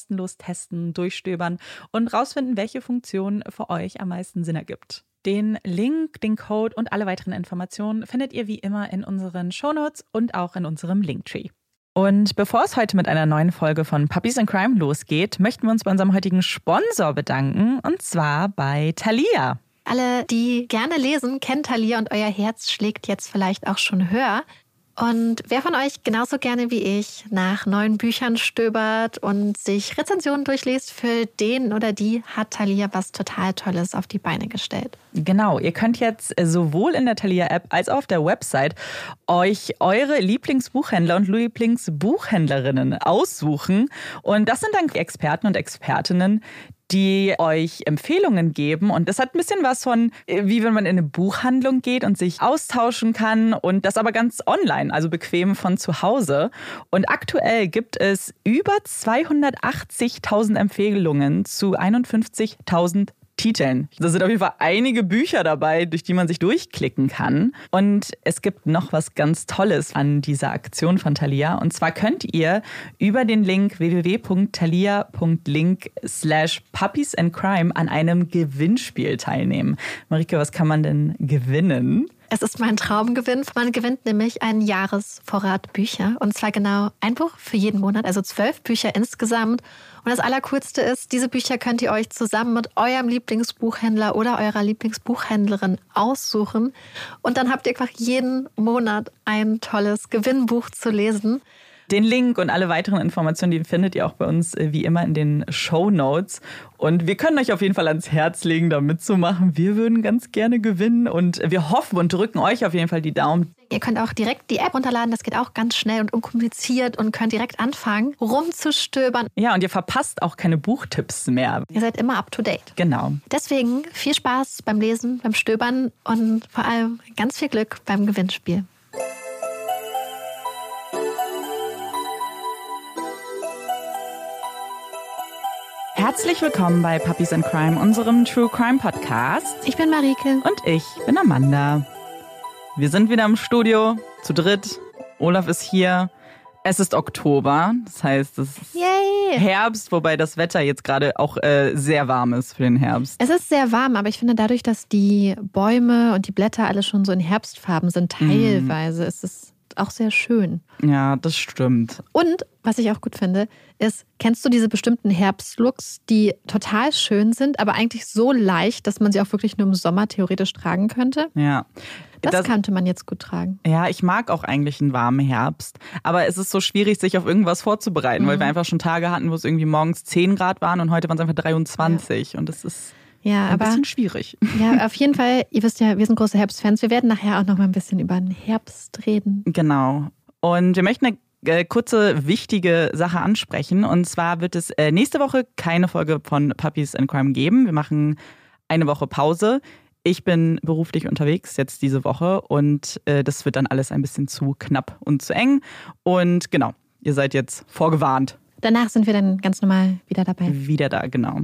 kostenlos testen, durchstöbern und rausfinden, welche Funktion für euch am meisten Sinn ergibt. Den Link, den Code und alle weiteren Informationen findet ihr wie immer in unseren Shownotes und auch in unserem Linktree. Und bevor es heute mit einer neuen Folge von Puppies in Crime losgeht, möchten wir uns bei unserem heutigen Sponsor bedanken und zwar bei Thalia. Alle, die gerne lesen, kennen Thalia und euer Herz schlägt jetzt vielleicht auch schon höher. Und wer von euch genauso gerne wie ich nach neuen Büchern stöbert und sich Rezensionen durchliest, für den oder die hat Thalia was total Tolles auf die Beine gestellt. Genau, ihr könnt jetzt sowohl in der Thalia-App als auch auf der Website euch eure Lieblingsbuchhändler und Lieblingsbuchhändlerinnen aussuchen. Und das sind dann Experten und Expertinnen, die euch Empfehlungen geben. Und das hat ein bisschen was von, äh, wie wenn man in eine Buchhandlung geht und sich austauschen kann und das aber ganz online, also bequem von zu Hause. Und aktuell gibt es über 280.000 Empfehlungen zu 51.000 Titeln. Da sind auf jeden Fall einige Bücher dabei, durch die man sich durchklicken kann. Und es gibt noch was ganz Tolles an dieser Aktion von Thalia. Und zwar könnt ihr über den Link www.thalia.link slash puppies and crime an einem Gewinnspiel teilnehmen. Marike, was kann man denn gewinnen? Es ist mein Traumgewinn. Man gewinnt nämlich einen Jahresvorrat Bücher. Und zwar genau ein Buch für jeden Monat, also zwölf Bücher insgesamt. Und das Allercoolste ist, diese Bücher könnt ihr euch zusammen mit eurem Lieblingsbuchhändler oder eurer Lieblingsbuchhändlerin aussuchen. Und dann habt ihr einfach jeden Monat ein tolles Gewinnbuch zu lesen. Den Link und alle weiteren Informationen, die findet ihr auch bei uns äh, wie immer in den Show Notes. Und wir können euch auf jeden Fall ans Herz legen, da mitzumachen. Wir würden ganz gerne gewinnen und wir hoffen und drücken euch auf jeden Fall die Daumen. Ihr könnt auch direkt die App runterladen, das geht auch ganz schnell und unkompliziert und könnt direkt anfangen, rumzustöbern. Ja, und ihr verpasst auch keine Buchtipps mehr. Ihr seid immer up to date. Genau. Deswegen viel Spaß beim Lesen, beim Stöbern und vor allem ganz viel Glück beim Gewinnspiel. Herzlich willkommen bei Puppies and Crime, unserem True Crime Podcast. Ich bin Marike. Und ich bin Amanda. Wir sind wieder im Studio, zu dritt. Olaf ist hier. Es ist Oktober, das heißt, es ist Yay. Herbst, wobei das Wetter jetzt gerade auch äh, sehr warm ist für den Herbst. Es ist sehr warm, aber ich finde dadurch, dass die Bäume und die Blätter alle schon so in Herbstfarben sind, teilweise mm. ist es auch sehr schön. Ja, das stimmt. Und was ich auch gut finde, ist, kennst du diese bestimmten Herbstlooks, die total schön sind, aber eigentlich so leicht, dass man sie auch wirklich nur im Sommer theoretisch tragen könnte? Ja. Das, das könnte man jetzt gut tragen. Ja, ich mag auch eigentlich einen warmen Herbst. Aber es ist so schwierig, sich auf irgendwas vorzubereiten, mhm. weil wir einfach schon Tage hatten, wo es irgendwie morgens 10 Grad waren und heute waren es einfach 23. Ja. Und das ist ja, ein aber, bisschen schwierig. Ja, auf jeden Fall, ihr wisst ja, wir sind große Herbstfans. Wir werden nachher auch noch mal ein bisschen über den Herbst reden. Genau. Und wir möchten eine äh, kurze, wichtige Sache ansprechen. Und zwar wird es äh, nächste Woche keine Folge von Puppies and Crime geben. Wir machen eine Woche Pause. Ich bin beruflich unterwegs jetzt diese Woche und äh, das wird dann alles ein bisschen zu knapp und zu eng. Und genau, ihr seid jetzt vorgewarnt. Danach sind wir dann ganz normal wieder dabei. Wieder da, genau.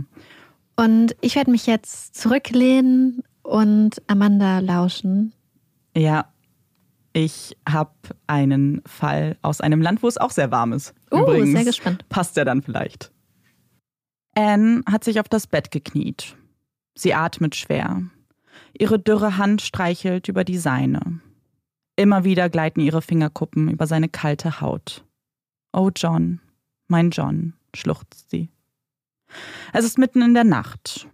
Und ich werde mich jetzt zurücklehnen und Amanda lauschen. Ja, ich habe einen Fall aus einem Land, wo es auch sehr warm ist. Oh, Übrigens, sehr gespannt. Passt der dann vielleicht. Anne hat sich auf das Bett gekniet. Sie atmet schwer. Ihre dürre Hand streichelt über die seine. Immer wieder gleiten ihre Fingerkuppen über seine kalte Haut. Oh John, mein John, schluchzt sie. Es ist mitten in der Nacht.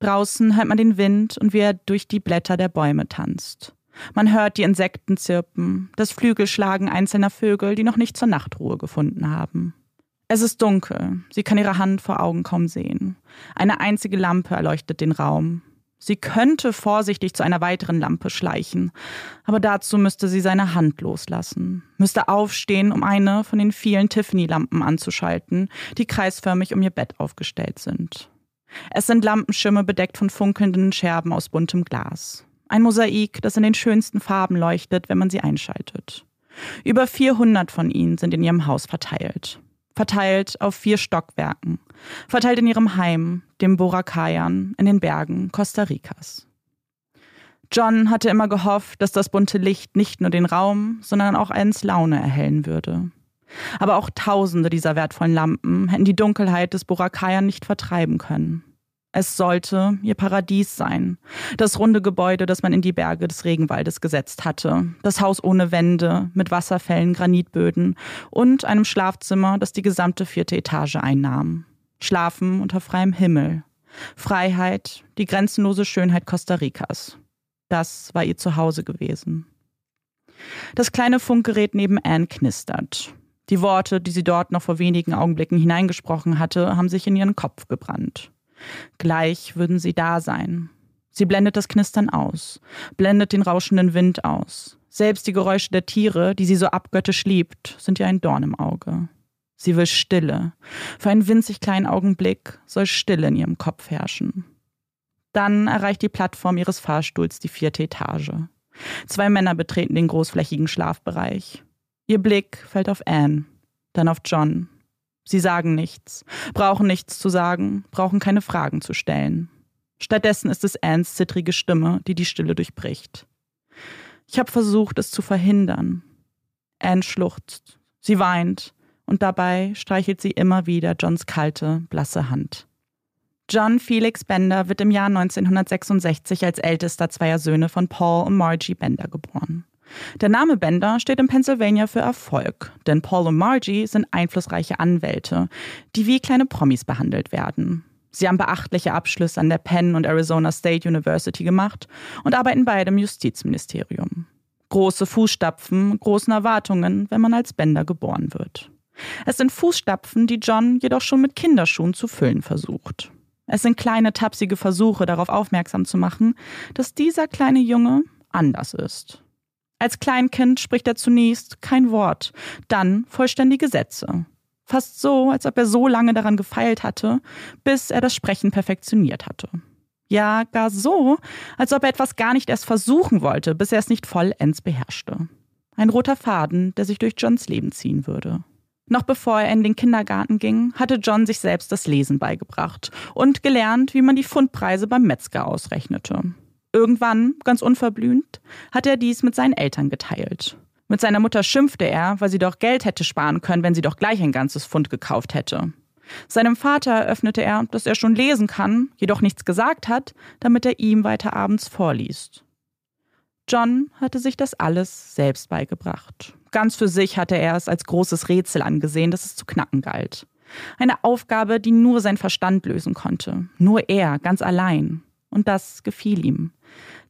Draußen hört man den Wind und wie er durch die Blätter der Bäume tanzt. Man hört die Insekten zirpen, das Flügelschlagen einzelner Vögel, die noch nicht zur Nachtruhe gefunden haben. Es ist dunkel, sie kann ihre Hand vor Augen kaum sehen. Eine einzige Lampe erleuchtet den Raum. Sie könnte vorsichtig zu einer weiteren Lampe schleichen, aber dazu müsste sie seine Hand loslassen, müsste aufstehen, um eine von den vielen Tiffany-Lampen anzuschalten, die kreisförmig um ihr Bett aufgestellt sind. Es sind Lampenschirme bedeckt von funkelnden Scherben aus buntem Glas. Ein Mosaik, das in den schönsten Farben leuchtet, wenn man sie einschaltet. Über 400 von ihnen sind in ihrem Haus verteilt verteilt auf vier Stockwerken, verteilt in ihrem Heim, dem Boracayern, in den Bergen Costa Ricas. John hatte immer gehofft, dass das bunte Licht nicht nur den Raum, sondern auch Anns Laune erhellen würde. Aber auch tausende dieser wertvollen Lampen hätten die Dunkelheit des Boracayern nicht vertreiben können. Es sollte ihr Paradies sein. Das runde Gebäude, das man in die Berge des Regenwaldes gesetzt hatte. Das Haus ohne Wände, mit Wasserfällen, Granitböden und einem Schlafzimmer, das die gesamte vierte Etage einnahm. Schlafen unter freiem Himmel. Freiheit, die grenzenlose Schönheit Costa Ricas. Das war ihr Zuhause gewesen. Das kleine Funkgerät neben Anne knistert. Die Worte, die sie dort noch vor wenigen Augenblicken hineingesprochen hatte, haben sich in ihren Kopf gebrannt. Gleich würden sie da sein. Sie blendet das Knistern aus, blendet den rauschenden Wind aus. Selbst die Geräusche der Tiere, die sie so abgöttisch liebt, sind ihr ein Dorn im Auge. Sie will Stille. Für einen winzig kleinen Augenblick soll Stille in ihrem Kopf herrschen. Dann erreicht die Plattform ihres Fahrstuhls die vierte Etage. Zwei Männer betreten den großflächigen Schlafbereich. Ihr Blick fällt auf Anne, dann auf John, Sie sagen nichts, brauchen nichts zu sagen, brauchen keine Fragen zu stellen. Stattdessen ist es Anns zittrige Stimme, die die Stille durchbricht. Ich habe versucht, es zu verhindern. Anne schluchzt, sie weint, und dabei streichelt sie immer wieder Johns kalte, blasse Hand. John Felix Bender wird im Jahr 1966 als ältester zweier Söhne von Paul und Margie Bender geboren. Der Name Bender steht in Pennsylvania für Erfolg, denn Paul und Margie sind einflussreiche Anwälte, die wie kleine Promis behandelt werden. Sie haben beachtliche Abschlüsse an der Penn und Arizona State University gemacht und arbeiten beide im Justizministerium. Große Fußstapfen, großen Erwartungen, wenn man als Bender geboren wird. Es sind Fußstapfen, die John jedoch schon mit Kinderschuhen zu füllen versucht. Es sind kleine tapsige Versuche, darauf aufmerksam zu machen, dass dieser kleine Junge anders ist. Als Kleinkind spricht er zunächst kein Wort, dann vollständige Sätze. Fast so, als ob er so lange daran gefeilt hatte, bis er das Sprechen perfektioniert hatte. Ja, gar so, als ob er etwas gar nicht erst versuchen wollte, bis er es nicht vollends beherrschte. Ein roter Faden, der sich durch Johns Leben ziehen würde. Noch bevor er in den Kindergarten ging, hatte John sich selbst das Lesen beigebracht und gelernt, wie man die Pfundpreise beim Metzger ausrechnete. Irgendwann, ganz unverblümt, hat er dies mit seinen Eltern geteilt. Mit seiner Mutter schimpfte er, weil sie doch Geld hätte sparen können, wenn sie doch gleich ein ganzes Pfund gekauft hätte. Seinem Vater eröffnete er, dass er schon lesen kann, jedoch nichts gesagt hat, damit er ihm weiter abends vorliest. John hatte sich das alles selbst beigebracht. Ganz für sich hatte er es als großes Rätsel angesehen, das es zu knacken galt. Eine Aufgabe, die nur sein Verstand lösen konnte. Nur er, ganz allein. Und das gefiel ihm.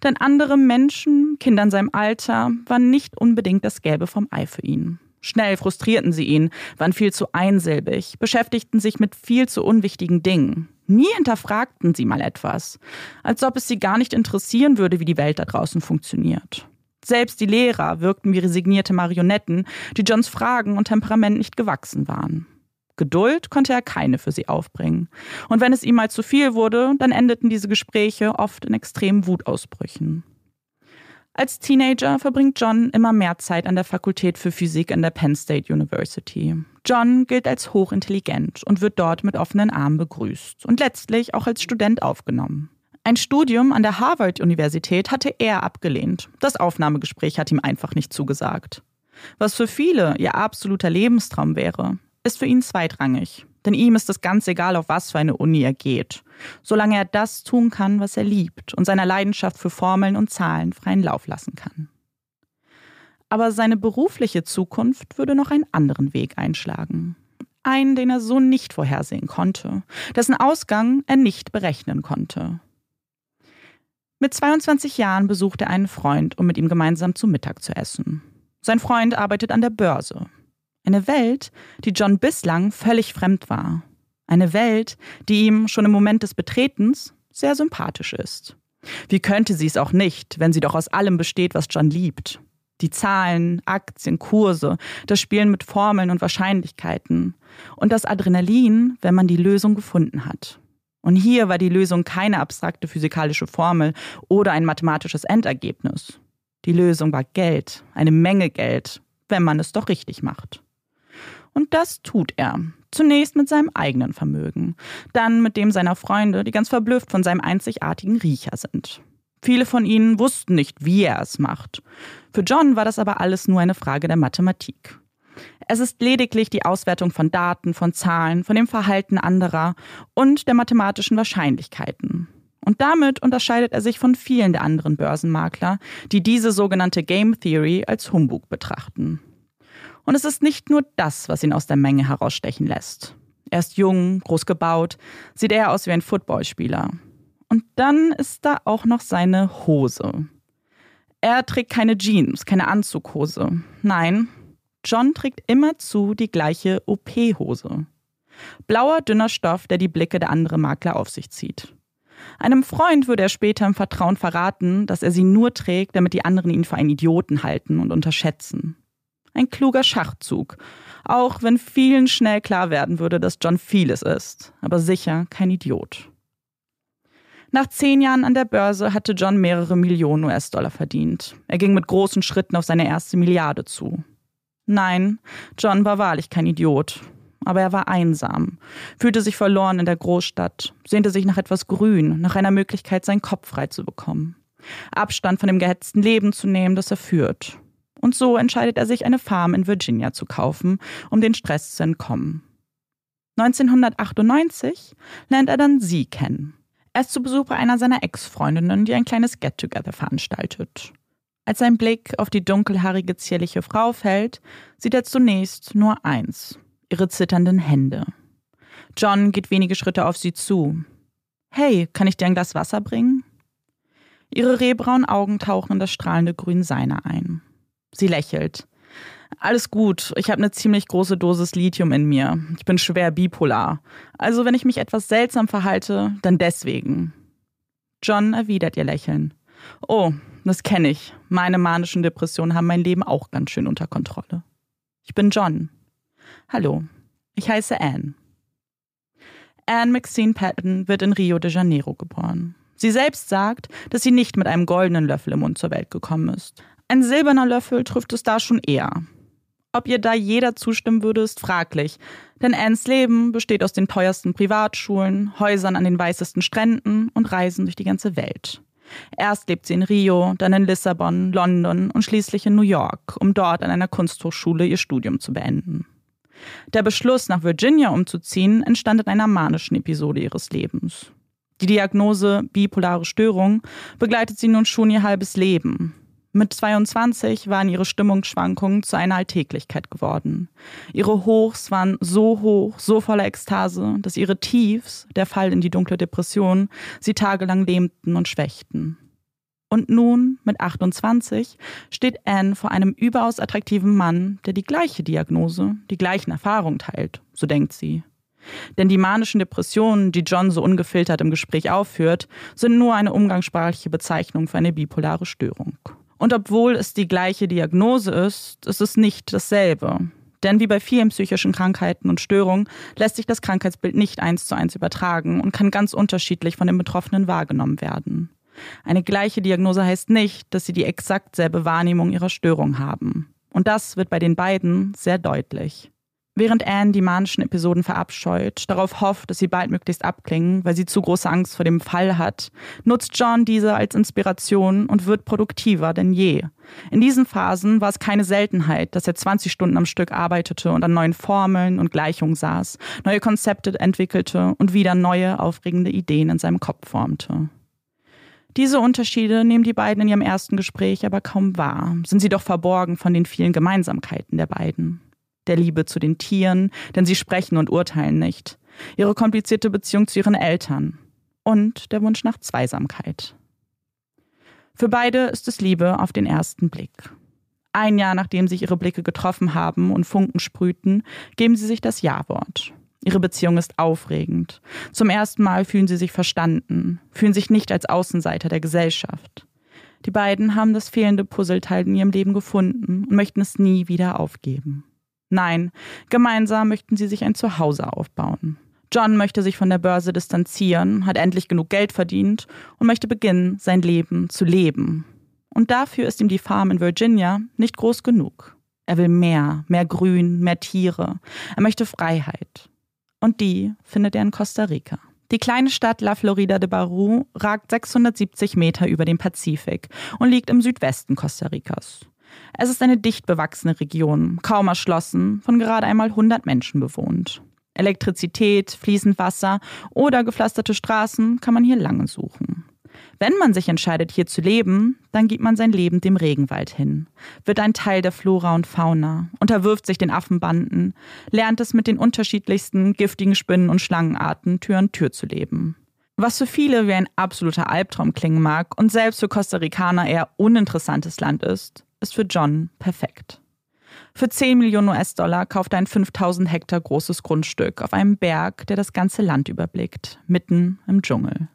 Denn andere Menschen, Kinder in seinem Alter, waren nicht unbedingt das Gelbe vom Ei für ihn. Schnell frustrierten sie ihn, waren viel zu einsilbig, beschäftigten sich mit viel zu unwichtigen Dingen. Nie hinterfragten sie mal etwas, als ob es sie gar nicht interessieren würde, wie die Welt da draußen funktioniert. Selbst die Lehrer wirkten wie resignierte Marionetten, die Johns Fragen und Temperament nicht gewachsen waren. Geduld konnte er keine für sie aufbringen. Und wenn es ihm mal zu viel wurde, dann endeten diese Gespräche oft in extremen Wutausbrüchen. Als Teenager verbringt John immer mehr Zeit an der Fakultät für Physik an der Penn State University. John gilt als hochintelligent und wird dort mit offenen Armen begrüßt und letztlich auch als Student aufgenommen. Ein Studium an der Harvard-Universität hatte er abgelehnt. Das Aufnahmegespräch hat ihm einfach nicht zugesagt. Was für viele ihr absoluter Lebenstraum wäre, ist für ihn zweitrangig. Denn ihm ist es ganz egal, auf was für eine Uni er geht, solange er das tun kann, was er liebt und seiner Leidenschaft für Formeln und Zahlen freien Lauf lassen kann. Aber seine berufliche Zukunft würde noch einen anderen Weg einschlagen. Einen, den er so nicht vorhersehen konnte, dessen Ausgang er nicht berechnen konnte. Mit 22 Jahren besucht er einen Freund, um mit ihm gemeinsam zu Mittag zu essen. Sein Freund arbeitet an der Börse, eine Welt, die John bislang völlig fremd war. Eine Welt, die ihm schon im Moment des Betretens sehr sympathisch ist. Wie könnte sie es auch nicht, wenn sie doch aus allem besteht, was John liebt? Die Zahlen, Aktien, Kurse, das Spielen mit Formeln und Wahrscheinlichkeiten und das Adrenalin, wenn man die Lösung gefunden hat. Und hier war die Lösung keine abstrakte physikalische Formel oder ein mathematisches Endergebnis. Die Lösung war Geld, eine Menge Geld, wenn man es doch richtig macht. Und das tut er. Zunächst mit seinem eigenen Vermögen, dann mit dem seiner Freunde, die ganz verblüfft von seinem einzigartigen Riecher sind. Viele von ihnen wussten nicht, wie er es macht. Für John war das aber alles nur eine Frage der Mathematik. Es ist lediglich die Auswertung von Daten, von Zahlen, von dem Verhalten anderer und der mathematischen Wahrscheinlichkeiten. Und damit unterscheidet er sich von vielen der anderen Börsenmakler, die diese sogenannte Game Theory als Humbug betrachten. Und es ist nicht nur das, was ihn aus der Menge herausstechen lässt. Er ist jung, groß gebaut, sieht eher aus wie ein Footballspieler. Und dann ist da auch noch seine Hose. Er trägt keine Jeans, keine Anzughose. Nein, John trägt immerzu die gleiche OP-Hose. Blauer, dünner Stoff, der die Blicke der anderen Makler auf sich zieht. Einem Freund würde er später im Vertrauen verraten, dass er sie nur trägt, damit die anderen ihn für einen Idioten halten und unterschätzen. Ein kluger Schachzug. Auch wenn vielen schnell klar werden würde, dass John vieles ist, aber sicher kein Idiot. Nach zehn Jahren an der Börse hatte John mehrere Millionen US-Dollar verdient. Er ging mit großen Schritten auf seine erste Milliarde zu. Nein, John war wahrlich kein Idiot. Aber er war einsam, fühlte sich verloren in der Großstadt, sehnte sich nach etwas Grün, nach einer Möglichkeit, seinen Kopf frei zu bekommen. Abstand von dem gehetzten Leben zu nehmen, das er führt. Und so entscheidet er sich, eine Farm in Virginia zu kaufen, um den Stress zu entkommen. 1998 lernt er dann sie kennen. Er ist zu Besuch bei einer seiner Ex-Freundinnen, die ein kleines Get-Together veranstaltet. Als sein Blick auf die dunkelhaarige, zierliche Frau fällt, sieht er zunächst nur eins: ihre zitternden Hände. John geht wenige Schritte auf sie zu. Hey, kann ich dir ein Glas Wasser bringen? Ihre rehbraunen Augen tauchen in das strahlende Grün seiner ein. Sie lächelt. Alles gut, ich habe eine ziemlich große Dosis Lithium in mir. Ich bin schwer bipolar. Also wenn ich mich etwas seltsam verhalte, dann deswegen. John erwidert ihr Lächeln. Oh, das kenne ich. Meine manischen Depressionen haben mein Leben auch ganz schön unter Kontrolle. Ich bin John. Hallo, ich heiße Anne. Anne Maxine Patton wird in Rio de Janeiro geboren. Sie selbst sagt, dass sie nicht mit einem goldenen Löffel im Mund zur Welt gekommen ist. Ein silberner Löffel trifft es da schon eher. Ob ihr da jeder zustimmen würde, ist fraglich. Denn Annes Leben besteht aus den teuersten Privatschulen, Häusern an den weißesten Stränden und Reisen durch die ganze Welt. Erst lebt sie in Rio, dann in Lissabon, London und schließlich in New York, um dort an einer Kunsthochschule ihr Studium zu beenden. Der Beschluss, nach Virginia umzuziehen, entstand in einer manischen Episode ihres Lebens. Die Diagnose bipolare Störung begleitet sie nun schon ihr halbes Leben. Mit 22 waren ihre Stimmungsschwankungen zu einer Alltäglichkeit geworden. Ihre Hochs waren so hoch, so voller Ekstase, dass ihre Tiefs, der Fall in die dunkle Depression, sie tagelang lähmten und schwächten. Und nun, mit 28, steht Anne vor einem überaus attraktiven Mann, der die gleiche Diagnose, die gleichen Erfahrungen teilt, so denkt sie. Denn die manischen Depressionen, die John so ungefiltert im Gespräch aufführt, sind nur eine umgangssprachliche Bezeichnung für eine bipolare Störung. Und obwohl es die gleiche Diagnose ist, ist es nicht dasselbe. Denn wie bei vielen psychischen Krankheiten und Störungen lässt sich das Krankheitsbild nicht eins zu eins übertragen und kann ganz unterschiedlich von den Betroffenen wahrgenommen werden. Eine gleiche Diagnose heißt nicht, dass sie die exakt selbe Wahrnehmung ihrer Störung haben. Und das wird bei den beiden sehr deutlich. Während Anne die manischen Episoden verabscheut, darauf hofft, dass sie baldmöglichst abklingen, weil sie zu große Angst vor dem Fall hat, nutzt John diese als Inspiration und wird produktiver denn je. In diesen Phasen war es keine Seltenheit, dass er 20 Stunden am Stück arbeitete und an neuen Formeln und Gleichungen saß, neue Konzepte entwickelte und wieder neue, aufregende Ideen in seinem Kopf formte. Diese Unterschiede nehmen die beiden in ihrem ersten Gespräch aber kaum wahr, sind sie doch verborgen von den vielen Gemeinsamkeiten der beiden. Der Liebe zu den Tieren, denn sie sprechen und urteilen nicht, ihre komplizierte Beziehung zu ihren Eltern und der Wunsch nach Zweisamkeit. Für beide ist es Liebe auf den ersten Blick. Ein Jahr nachdem sich ihre Blicke getroffen haben und Funken sprühten, geben sie sich das Ja-Wort. Ihre Beziehung ist aufregend. Zum ersten Mal fühlen sie sich verstanden, fühlen sich nicht als Außenseiter der Gesellschaft. Die beiden haben das fehlende Puzzleteil in ihrem Leben gefunden und möchten es nie wieder aufgeben. Nein, gemeinsam möchten sie sich ein Zuhause aufbauen. John möchte sich von der Börse distanzieren, hat endlich genug Geld verdient und möchte beginnen, sein Leben zu leben. Und dafür ist ihm die Farm in Virginia nicht groß genug. Er will mehr, mehr Grün, mehr Tiere. Er möchte Freiheit und die findet er in Costa Rica. Die kleine Stadt La Florida de Baru ragt 670 Meter über dem Pazifik und liegt im Südwesten Costa Ricas. Es ist eine dicht bewachsene Region, kaum erschlossen, von gerade einmal 100 Menschen bewohnt. Elektrizität, fließend Wasser oder gepflasterte Straßen kann man hier lange suchen. Wenn man sich entscheidet, hier zu leben, dann gibt man sein Leben dem Regenwald hin, wird ein Teil der Flora und Fauna, unterwirft sich den Affenbanden, lernt es mit den unterschiedlichsten giftigen Spinnen und Schlangenarten Tür an Tür zu leben. Was für viele wie ein absoluter Albtraum klingen mag und selbst für Costa Ricaner eher uninteressantes Land ist, ist für John perfekt. Für 10 Millionen US-Dollar kauft er ein 5000 Hektar großes Grundstück auf einem Berg, der das ganze Land überblickt, mitten im Dschungel.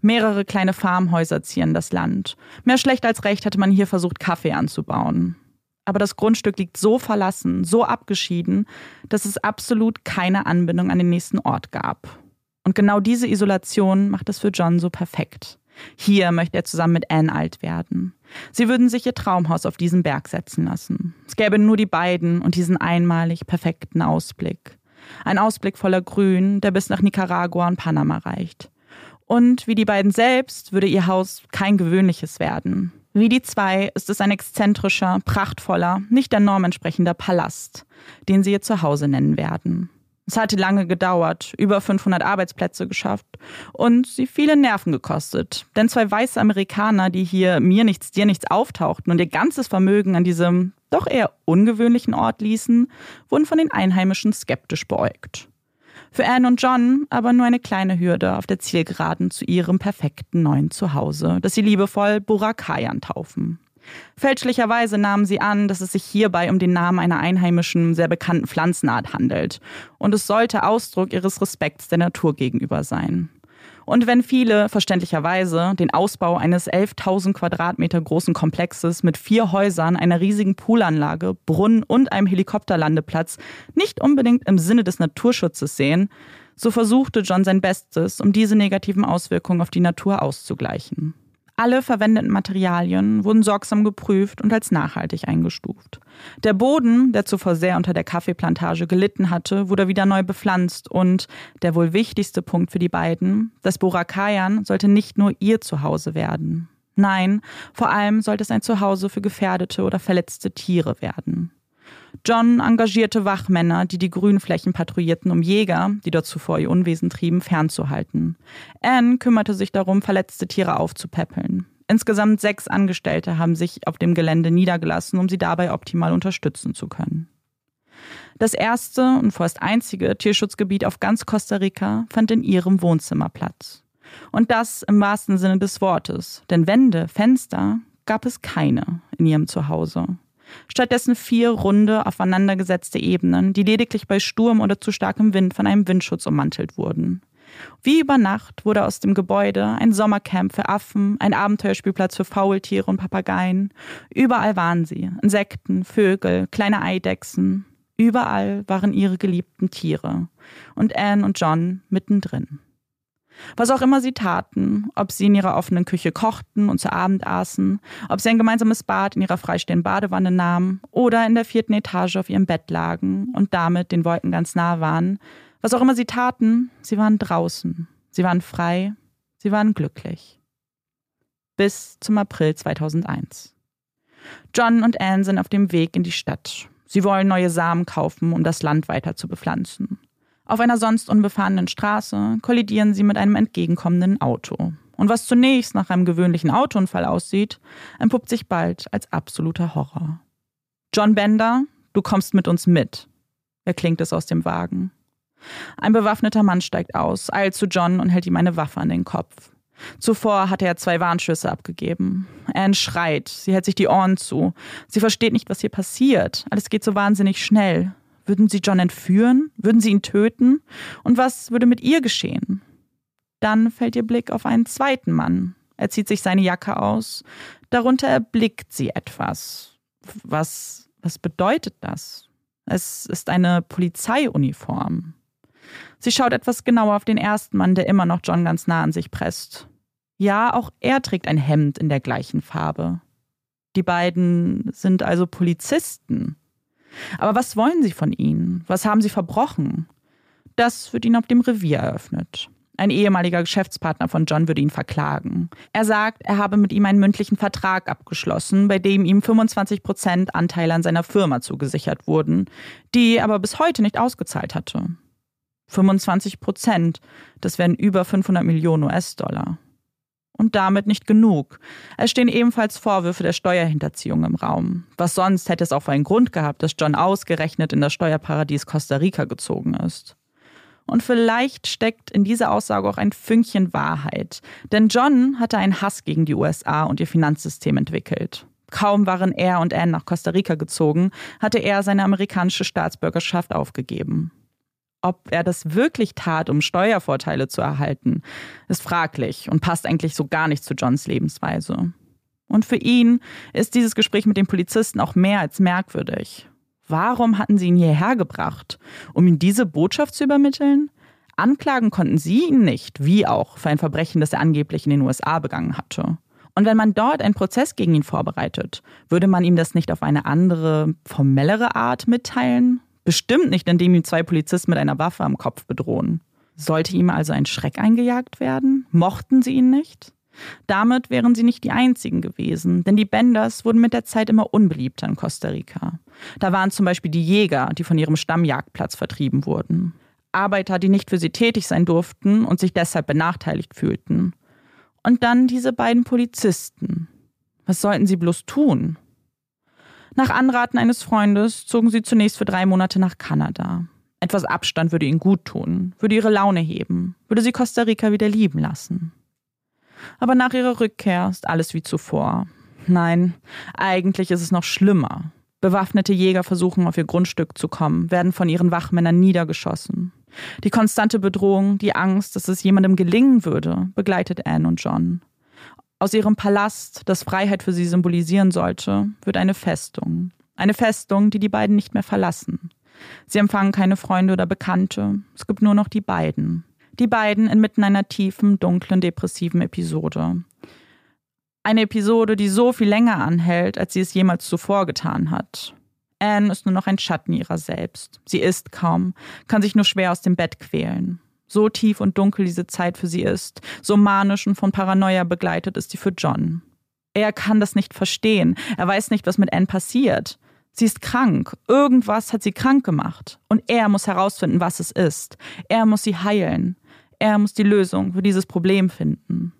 Mehrere kleine Farmhäuser zieren das Land. Mehr schlecht als recht hatte man hier versucht, Kaffee anzubauen. Aber das Grundstück liegt so verlassen, so abgeschieden, dass es absolut keine Anbindung an den nächsten Ort gab. Und genau diese Isolation macht es für John so perfekt. Hier möchte er zusammen mit Anne alt werden. Sie würden sich ihr Traumhaus auf diesen Berg setzen lassen. Es gäbe nur die beiden und diesen einmalig perfekten Ausblick. Ein Ausblick voller Grün, der bis nach Nicaragua und Panama reicht. Und wie die beiden selbst würde ihr Haus kein gewöhnliches werden. Wie die zwei ist es ein exzentrischer, prachtvoller, nicht der Norm entsprechender Palast, den sie ihr Zuhause nennen werden. Es hatte lange gedauert, über 500 Arbeitsplätze geschafft und sie viele Nerven gekostet. Denn zwei weiße Amerikaner, die hier mir nichts, dir nichts auftauchten und ihr ganzes Vermögen an diesem doch eher ungewöhnlichen Ort ließen, wurden von den Einheimischen skeptisch beäugt. Für Anne und John aber nur eine kleine Hürde auf der Zielgeraden zu ihrem perfekten neuen Zuhause, das sie liebevoll Burakayan taufen. Fälschlicherweise nahmen sie an, dass es sich hierbei um den Namen einer einheimischen, sehr bekannten Pflanzenart handelt. Und es sollte Ausdruck ihres Respekts der Natur gegenüber sein. Und wenn viele verständlicherweise den Ausbau eines 11.000 Quadratmeter großen Komplexes mit vier Häusern, einer riesigen Poolanlage, Brunnen und einem Helikopterlandeplatz nicht unbedingt im Sinne des Naturschutzes sehen, so versuchte John sein Bestes, um diese negativen Auswirkungen auf die Natur auszugleichen. Alle verwendeten Materialien wurden sorgsam geprüft und als nachhaltig eingestuft. Der Boden, der zuvor sehr unter der Kaffeeplantage gelitten hatte, wurde wieder neu bepflanzt und der wohl wichtigste Punkt für die beiden, das Borakayan sollte nicht nur ihr Zuhause werden. Nein, vor allem sollte es ein Zuhause für gefährdete oder verletzte Tiere werden. John engagierte Wachmänner, die die Grünflächen patrouillierten, um Jäger, die dort zuvor ihr Unwesen trieben, fernzuhalten. Anne kümmerte sich darum, verletzte Tiere aufzupäppeln. Insgesamt sechs Angestellte haben sich auf dem Gelände niedergelassen, um sie dabei optimal unterstützen zu können. Das erste und vorerst einzige Tierschutzgebiet auf ganz Costa Rica fand in ihrem Wohnzimmer Platz. Und das im wahrsten Sinne des Wortes, denn Wände, Fenster gab es keine in ihrem Zuhause. Stattdessen vier runde, aufeinandergesetzte Ebenen, die lediglich bei Sturm oder zu starkem Wind von einem Windschutz ummantelt wurden. Wie über Nacht wurde aus dem Gebäude ein Sommercamp für Affen, ein Abenteuerspielplatz für Faultiere und Papageien. Überall waren sie. Insekten, Vögel, kleine Eidechsen. Überall waren ihre geliebten Tiere. Und Anne und John mittendrin. Was auch immer sie taten, ob sie in ihrer offenen Küche kochten und zu Abend aßen, ob sie ein gemeinsames Bad in ihrer freistehenden Badewanne nahmen oder in der vierten Etage auf ihrem Bett lagen und damit den Wolken ganz nah waren, was auch immer sie taten, sie waren draußen, sie waren frei, sie waren glücklich. Bis zum April 2001. John und Anne sind auf dem Weg in die Stadt. Sie wollen neue Samen kaufen, um das Land weiter zu bepflanzen. Auf einer sonst unbefahrenen Straße kollidieren sie mit einem entgegenkommenden Auto. Und was zunächst nach einem gewöhnlichen Autounfall aussieht, entpuppt sich bald als absoluter Horror. John Bender, du kommst mit uns mit, erklingt es aus dem Wagen. Ein bewaffneter Mann steigt aus, eilt zu John und hält ihm eine Waffe an den Kopf. Zuvor hatte er zwei Warnschüsse abgegeben. Anne schreit, sie hält sich die Ohren zu. Sie versteht nicht, was hier passiert. Alles geht so wahnsinnig schnell. Würden sie John entführen? Würden sie ihn töten? Und was würde mit ihr geschehen? Dann fällt ihr Blick auf einen zweiten Mann. Er zieht sich seine Jacke aus. Darunter erblickt sie etwas. Was, was bedeutet das? Es ist eine Polizeiuniform. Sie schaut etwas genauer auf den ersten Mann, der immer noch John ganz nah an sich presst. Ja, auch er trägt ein Hemd in der gleichen Farbe. Die beiden sind also Polizisten. Aber was wollen sie von ihnen? Was haben sie verbrochen? Das wird ihnen auf dem Revier eröffnet. Ein ehemaliger Geschäftspartner von John würde ihn verklagen. Er sagt, er habe mit ihm einen mündlichen Vertrag abgeschlossen, bei dem ihm 25 Prozent Anteile an seiner Firma zugesichert wurden, die er aber bis heute nicht ausgezahlt hatte. 25 Prozent, das wären über 500 Millionen US-Dollar. Und damit nicht genug. Es stehen ebenfalls Vorwürfe der Steuerhinterziehung im Raum. Was sonst hätte es auch für einen Grund gehabt, dass John ausgerechnet in das Steuerparadies Costa Rica gezogen ist. Und vielleicht steckt in dieser Aussage auch ein Fünkchen Wahrheit. Denn John hatte einen Hass gegen die USA und ihr Finanzsystem entwickelt. Kaum waren er und Anne nach Costa Rica gezogen, hatte er seine amerikanische Staatsbürgerschaft aufgegeben. Ob er das wirklich tat, um Steuervorteile zu erhalten, ist fraglich und passt eigentlich so gar nicht zu Johns Lebensweise. Und für ihn ist dieses Gespräch mit dem Polizisten auch mehr als merkwürdig. Warum hatten sie ihn hierher gebracht? Um ihm diese Botschaft zu übermitteln? Anklagen konnten sie ihn nicht, wie auch für ein Verbrechen, das er angeblich in den USA begangen hatte. Und wenn man dort einen Prozess gegen ihn vorbereitet, würde man ihm das nicht auf eine andere, formellere Art mitteilen? Bestimmt nicht, indem ihm zwei Polizisten mit einer Waffe am Kopf bedrohen. Sollte ihm also ein Schreck eingejagt werden? Mochten sie ihn nicht? Damit wären sie nicht die einzigen gewesen, denn die Benders wurden mit der Zeit immer unbeliebter in Costa Rica. Da waren zum Beispiel die Jäger, die von ihrem Stammjagdplatz vertrieben wurden. Arbeiter, die nicht für sie tätig sein durften und sich deshalb benachteiligt fühlten. Und dann diese beiden Polizisten. Was sollten sie bloß tun? Nach Anraten eines Freundes zogen sie zunächst für drei Monate nach Kanada. Etwas Abstand würde ihnen gut tun, würde ihre Laune heben, würde sie Costa Rica wieder lieben lassen. Aber nach ihrer Rückkehr ist alles wie zuvor. Nein, eigentlich ist es noch schlimmer. Bewaffnete Jäger versuchen auf ihr Grundstück zu kommen, werden von ihren Wachmännern niedergeschossen. Die konstante Bedrohung, die Angst, dass es jemandem gelingen würde, begleitet Anne und John. Aus ihrem Palast, das Freiheit für sie symbolisieren sollte, wird eine Festung. Eine Festung, die die beiden nicht mehr verlassen. Sie empfangen keine Freunde oder Bekannte. Es gibt nur noch die beiden. Die beiden inmitten einer tiefen, dunklen, depressiven Episode. Eine Episode, die so viel länger anhält, als sie es jemals zuvor getan hat. Anne ist nur noch ein Schatten ihrer selbst. Sie isst kaum, kann sich nur schwer aus dem Bett quälen. So tief und dunkel diese Zeit für sie ist, so manisch und von Paranoia begleitet ist sie für John. Er kann das nicht verstehen. Er weiß nicht, was mit Anne passiert. Sie ist krank. Irgendwas hat sie krank gemacht. Und er muss herausfinden, was es ist. Er muss sie heilen. Er muss die Lösung für dieses Problem finden.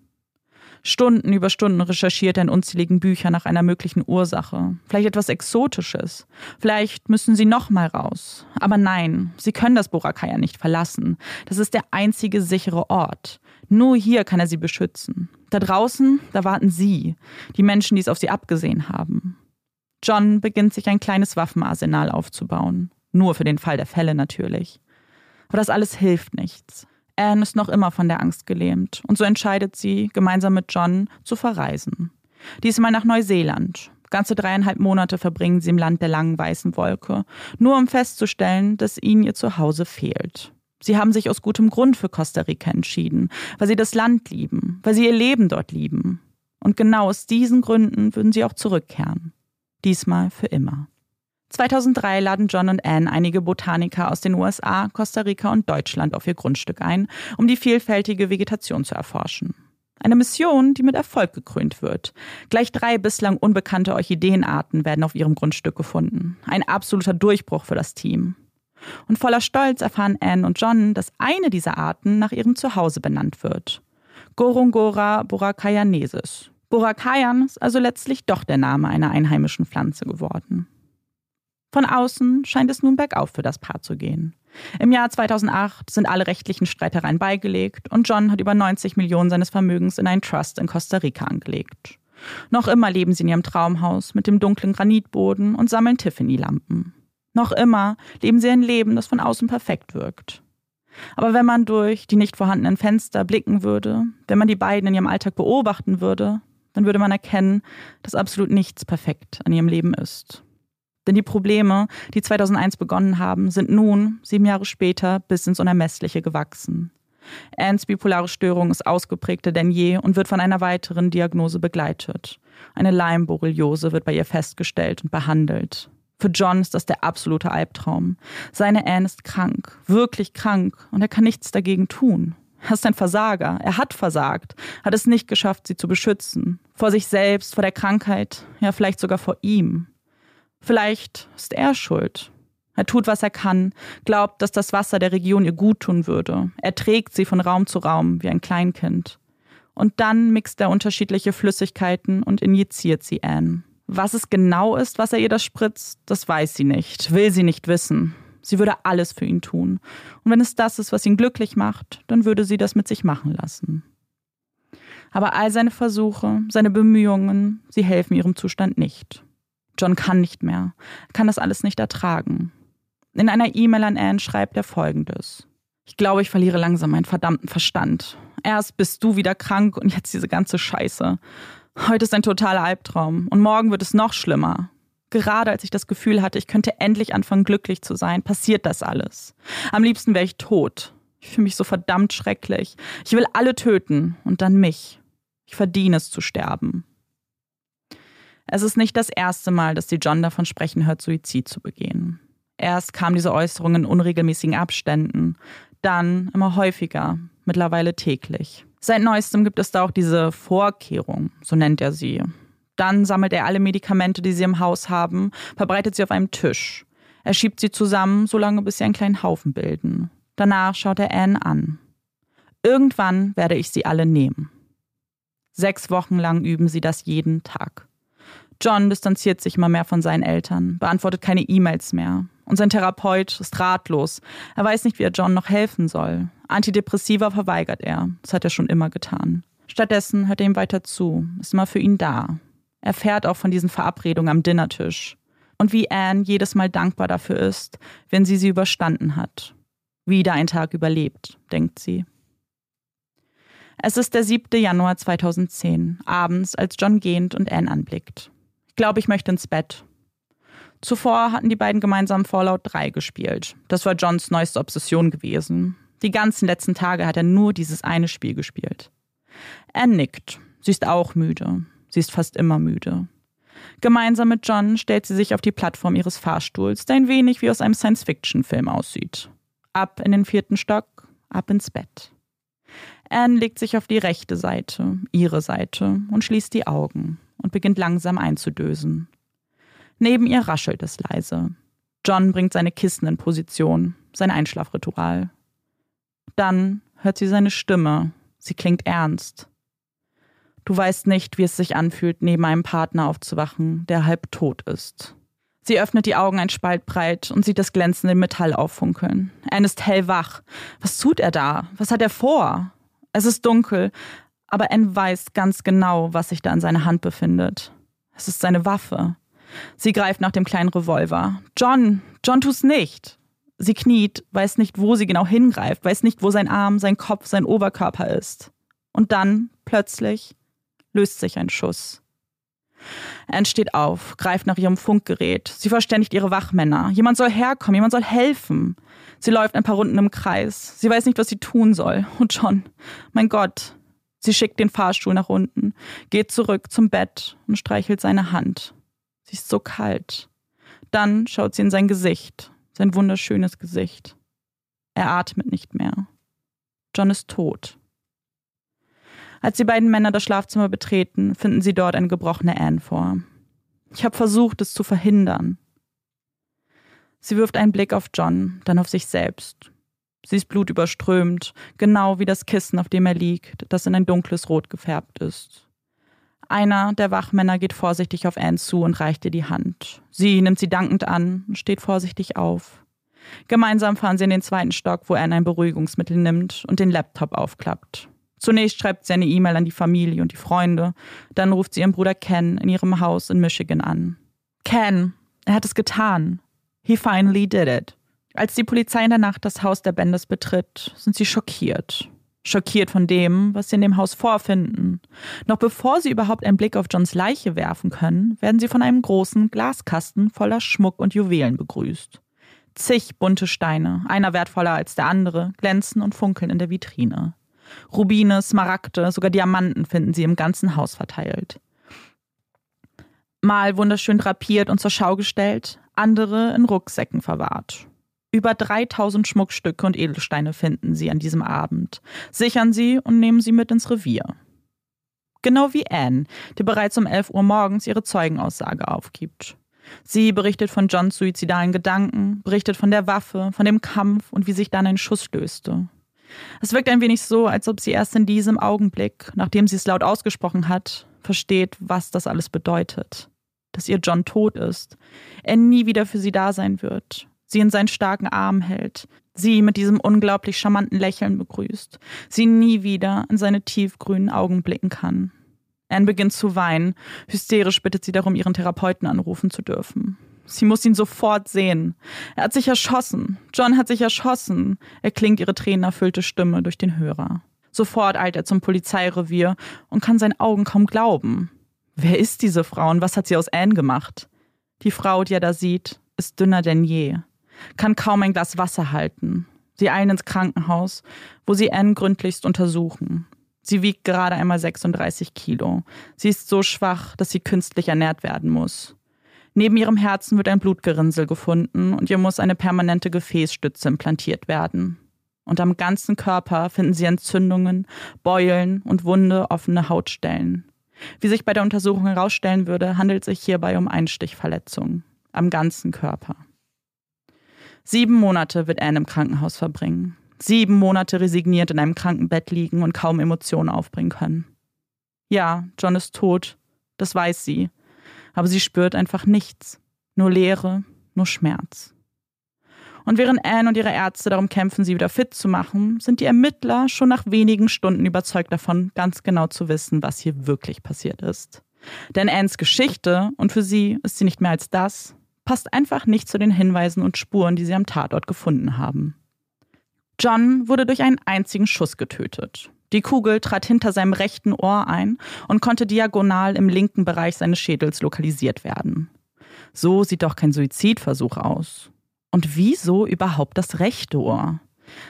Stunden über Stunden recherchiert er in unzähligen Büchern nach einer möglichen Ursache. Vielleicht etwas Exotisches. Vielleicht müssen sie nochmal raus. Aber nein, sie können das Boracay nicht verlassen. Das ist der einzige sichere Ort. Nur hier kann er sie beschützen. Da draußen, da warten sie, die Menschen, die es auf sie abgesehen haben. John beginnt sich ein kleines Waffenarsenal aufzubauen. Nur für den Fall der Fälle natürlich. Aber das alles hilft nichts. Anne ist noch immer von der Angst gelähmt und so entscheidet sie, gemeinsam mit John zu verreisen. Diesmal nach Neuseeland. Ganze dreieinhalb Monate verbringen sie im Land der langen weißen Wolke, nur um festzustellen, dass ihnen ihr Zuhause fehlt. Sie haben sich aus gutem Grund für Costa Rica entschieden, weil sie das Land lieben, weil sie ihr Leben dort lieben. Und genau aus diesen Gründen würden sie auch zurückkehren. Diesmal für immer. 2003 laden John und Anne einige Botaniker aus den USA, Costa Rica und Deutschland auf ihr Grundstück ein, um die vielfältige Vegetation zu erforschen. Eine Mission, die mit Erfolg gekrönt wird. Gleich drei bislang unbekannte Orchideenarten werden auf ihrem Grundstück gefunden. Ein absoluter Durchbruch für das Team. Und voller Stolz erfahren Anne und John, dass eine dieser Arten nach ihrem Zuhause benannt wird. Gorongora boracayanensis. Boracayan ist also letztlich doch der Name einer einheimischen Pflanze geworden. Von außen scheint es nun bergauf für das Paar zu gehen. Im Jahr 2008 sind alle rechtlichen Streitereien beigelegt und John hat über 90 Millionen seines Vermögens in einen Trust in Costa Rica angelegt. Noch immer leben sie in ihrem Traumhaus mit dem dunklen Granitboden und sammeln Tiffany-Lampen. Noch immer leben sie ein Leben, das von außen perfekt wirkt. Aber wenn man durch die nicht vorhandenen Fenster blicken würde, wenn man die beiden in ihrem Alltag beobachten würde, dann würde man erkennen, dass absolut nichts perfekt an ihrem Leben ist. Denn die Probleme, die 2001 begonnen haben, sind nun, sieben Jahre später, bis ins Unermessliche gewachsen. Anns bipolare Störung ist ausgeprägter denn je und wird von einer weiteren Diagnose begleitet. Eine Leimborreliose wird bei ihr festgestellt und behandelt. Für John ist das der absolute Albtraum. Seine Anne ist krank, wirklich krank, und er kann nichts dagegen tun. Er ist ein Versager. Er hat versagt, hat es nicht geschafft, sie zu beschützen. Vor sich selbst, vor der Krankheit, ja vielleicht sogar vor ihm. Vielleicht ist er schuld. Er tut, was er kann, glaubt, dass das Wasser der Region ihr gut tun würde. Er trägt sie von Raum zu Raum wie ein Kleinkind. Und dann mixt er unterschiedliche Flüssigkeiten und injiziert sie Anne. Was es genau ist, was er ihr das spritzt, das weiß sie nicht, will sie nicht wissen. Sie würde alles für ihn tun. Und wenn es das ist, was ihn glücklich macht, dann würde sie das mit sich machen lassen. Aber all seine Versuche, seine Bemühungen, sie helfen ihrem Zustand nicht. John kann nicht mehr, kann das alles nicht ertragen. In einer E-Mail an Anne schreibt er folgendes. Ich glaube, ich verliere langsam meinen verdammten Verstand. Erst bist du wieder krank und jetzt diese ganze Scheiße. Heute ist ein totaler Albtraum und morgen wird es noch schlimmer. Gerade als ich das Gefühl hatte, ich könnte endlich anfangen, glücklich zu sein, passiert das alles. Am liebsten wäre ich tot. Ich fühle mich so verdammt schrecklich. Ich will alle töten und dann mich. Ich verdiene es zu sterben. Es ist nicht das erste Mal, dass sie John davon sprechen hört, Suizid zu begehen. Erst kam diese Äußerung in unregelmäßigen Abständen, dann immer häufiger, mittlerweile täglich. Seit neuestem gibt es da auch diese Vorkehrung, so nennt er sie. Dann sammelt er alle Medikamente, die sie im Haus haben, verbreitet sie auf einem Tisch. Er schiebt sie zusammen, solange bis sie einen kleinen Haufen bilden. Danach schaut er Anne an. Irgendwann werde ich sie alle nehmen. Sechs Wochen lang üben sie das jeden Tag. John distanziert sich immer mehr von seinen Eltern, beantwortet keine E-Mails mehr. Und sein Therapeut ist ratlos. Er weiß nicht, wie er John noch helfen soll. Antidepressiva verweigert er. Das hat er schon immer getan. Stattdessen hört er ihm weiter zu, ist immer für ihn da. erfährt auch von diesen Verabredungen am Dinnertisch. Und wie Anne jedes Mal dankbar dafür ist, wenn sie sie überstanden hat. Wieder ein Tag überlebt, denkt sie. Es ist der 7. Januar 2010, abends, als John gehend und Anne anblickt. Ich glaube, ich möchte ins Bett. Zuvor hatten die beiden gemeinsam Fallout 3 gespielt. Das war Johns neueste Obsession gewesen. Die ganzen letzten Tage hat er nur dieses eine Spiel gespielt. Anne nickt. Sie ist auch müde. Sie ist fast immer müde. Gemeinsam mit John stellt sie sich auf die Plattform ihres Fahrstuhls, der ein wenig wie aus einem Science-Fiction-Film aussieht. Ab in den vierten Stock, ab ins Bett. Anne legt sich auf die rechte Seite, ihre Seite, und schließt die Augen und beginnt langsam einzudösen. Neben ihr raschelt es leise. John bringt seine Kissen in Position, sein Einschlafritual. Dann hört sie seine Stimme. Sie klingt ernst. Du weißt nicht, wie es sich anfühlt, neben einem Partner aufzuwachen, der halb tot ist. Sie öffnet die Augen ein Spalt breit und sieht das glänzende Metall auffunkeln. Anne ist hellwach. Was tut er da? Was hat er vor? Es ist dunkel, aber Anne weiß ganz genau, was sich da in seiner Hand befindet. Es ist seine Waffe. Sie greift nach dem kleinen Revolver. John, John tu's nicht. Sie kniet, weiß nicht, wo sie genau hingreift, weiß nicht, wo sein Arm, sein Kopf, sein Oberkörper ist. Und dann, plötzlich, löst sich ein Schuss. Anne steht auf, greift nach ihrem Funkgerät. Sie verständigt ihre Wachmänner. Jemand soll herkommen, jemand soll helfen. Sie läuft ein paar Runden im Kreis. Sie weiß nicht, was sie tun soll. Und John, mein Gott. Sie schickt den Fahrstuhl nach unten, geht zurück zum Bett und streichelt seine Hand. Sie ist so kalt. Dann schaut sie in sein Gesicht, sein wunderschönes Gesicht. Er atmet nicht mehr. John ist tot. Als die beiden Männer das Schlafzimmer betreten, finden sie dort eine gebrochene Anne vor. Ich habe versucht, es zu verhindern. Sie wirft einen Blick auf John, dann auf sich selbst. Sie ist blutüberströmt, genau wie das Kissen, auf dem er liegt, das in ein dunkles Rot gefärbt ist. Einer der Wachmänner geht vorsichtig auf Anne zu und reicht ihr die Hand. Sie nimmt sie dankend an und steht vorsichtig auf. Gemeinsam fahren sie in den zweiten Stock, wo Anne ein Beruhigungsmittel nimmt und den Laptop aufklappt. Zunächst schreibt sie eine E-Mail an die Familie und die Freunde. Dann ruft sie ihren Bruder Ken in ihrem Haus in Michigan an. Ken, er hat es getan. He finally did it. Als die Polizei in der Nacht das Haus der Benders betritt, sind sie schockiert. Schockiert von dem, was sie in dem Haus vorfinden. Noch bevor sie überhaupt einen Blick auf Johns Leiche werfen können, werden sie von einem großen Glaskasten voller Schmuck und Juwelen begrüßt. Zig bunte Steine, einer wertvoller als der andere, glänzen und funkeln in der Vitrine. Rubine, Smaragde, sogar Diamanten finden sie im ganzen Haus verteilt. Mal wunderschön drapiert und zur Schau gestellt, andere in Rucksäcken verwahrt. Über 3000 Schmuckstücke und Edelsteine finden sie an diesem Abend, sichern sie und nehmen sie mit ins Revier. Genau wie Anne, die bereits um 11 Uhr morgens ihre Zeugenaussage aufgibt. Sie berichtet von Johns suizidalen Gedanken, berichtet von der Waffe, von dem Kampf und wie sich dann ein Schuss löste. Es wirkt ein wenig so, als ob sie erst in diesem Augenblick, nachdem sie es laut ausgesprochen hat, versteht, was das alles bedeutet. Dass ihr John tot ist, er nie wieder für sie da sein wird, sie in seinen starken Arm hält, sie mit diesem unglaublich charmanten Lächeln begrüßt, sie nie wieder in seine tiefgrünen Augen blicken kann. Anne beginnt zu weinen, hysterisch bittet sie darum, ihren Therapeuten anrufen zu dürfen. Sie muss ihn sofort sehen. Er hat sich erschossen. John hat sich erschossen. erklingt ihre tränenerfüllte Stimme durch den Hörer. Sofort eilt er zum Polizeirevier und kann seinen Augen kaum glauben. Wer ist diese Frau und was hat sie aus Anne gemacht? Die Frau, die er da sieht, ist dünner denn je, kann kaum ein Glas Wasser halten. Sie eilen ins Krankenhaus, wo sie Anne gründlichst untersuchen. Sie wiegt gerade einmal 36 Kilo. Sie ist so schwach, dass sie künstlich ernährt werden muss. Neben ihrem Herzen wird ein Blutgerinnsel gefunden und ihr muss eine permanente Gefäßstütze implantiert werden. Und am ganzen Körper finden sie Entzündungen, Beulen und wunde, offene Hautstellen. Wie sich bei der Untersuchung herausstellen würde, handelt es sich hierbei um Einstichverletzungen am ganzen Körper. Sieben Monate wird Anne im Krankenhaus verbringen. Sieben Monate resigniert in einem Krankenbett liegen und kaum Emotionen aufbringen können. Ja, John ist tot, das weiß sie, aber sie spürt einfach nichts. Nur Leere, nur Schmerz. Und während Anne und ihre Ärzte darum kämpfen, sie wieder fit zu machen, sind die Ermittler schon nach wenigen Stunden überzeugt davon, ganz genau zu wissen, was hier wirklich passiert ist. Denn Anns Geschichte, und für sie ist sie nicht mehr als das, passt einfach nicht zu den Hinweisen und Spuren, die sie am Tatort gefunden haben. John wurde durch einen einzigen Schuss getötet. Die Kugel trat hinter seinem rechten Ohr ein und konnte diagonal im linken Bereich seines Schädels lokalisiert werden. So sieht doch kein Suizidversuch aus. Und wieso überhaupt das rechte Ohr?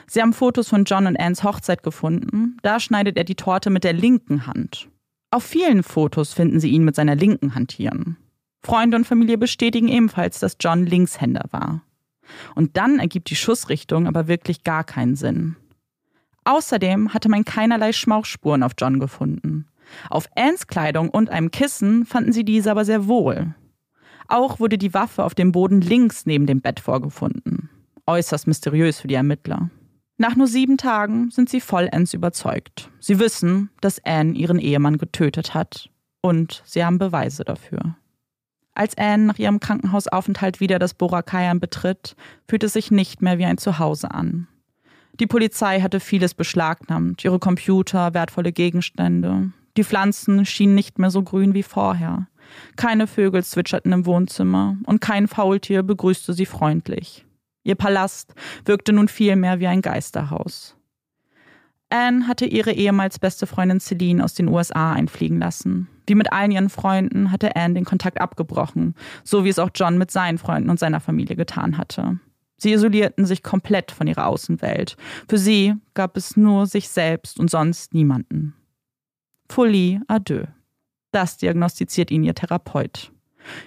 Sie haben Fotos von John und Anns Hochzeit gefunden. Da schneidet er die Torte mit der linken Hand. Auf vielen Fotos finden sie ihn mit seiner linken hantieren. Freunde und Familie bestätigen ebenfalls, dass John Linkshänder war. Und dann ergibt die Schussrichtung aber wirklich gar keinen Sinn. Außerdem hatte man keinerlei Schmauchspuren auf John gefunden. Auf Anns Kleidung und einem Kissen fanden sie diese aber sehr wohl. Auch wurde die Waffe auf dem Boden links neben dem Bett vorgefunden. Äußerst mysteriös für die Ermittler. Nach nur sieben Tagen sind sie vollends überzeugt. Sie wissen, dass Anne ihren Ehemann getötet hat. Und sie haben Beweise dafür. Als Anne nach ihrem Krankenhausaufenthalt wieder das Borakayan betritt, fühlt es sich nicht mehr wie ein Zuhause an. Die Polizei hatte vieles beschlagnahmt, ihre Computer, wertvolle Gegenstände. Die Pflanzen schienen nicht mehr so grün wie vorher. Keine Vögel zwitscherten im Wohnzimmer und kein Faultier begrüßte sie freundlich. Ihr Palast wirkte nun vielmehr wie ein Geisterhaus. Anne hatte ihre ehemals beste Freundin Celine aus den USA einfliegen lassen. Wie mit allen ihren Freunden hatte Anne den Kontakt abgebrochen, so wie es auch John mit seinen Freunden und seiner Familie getan hatte. Sie isolierten sich komplett von ihrer Außenwelt. Für sie gab es nur sich selbst und sonst niemanden. Folie à deux. Das diagnostiziert ihn ihr Therapeut.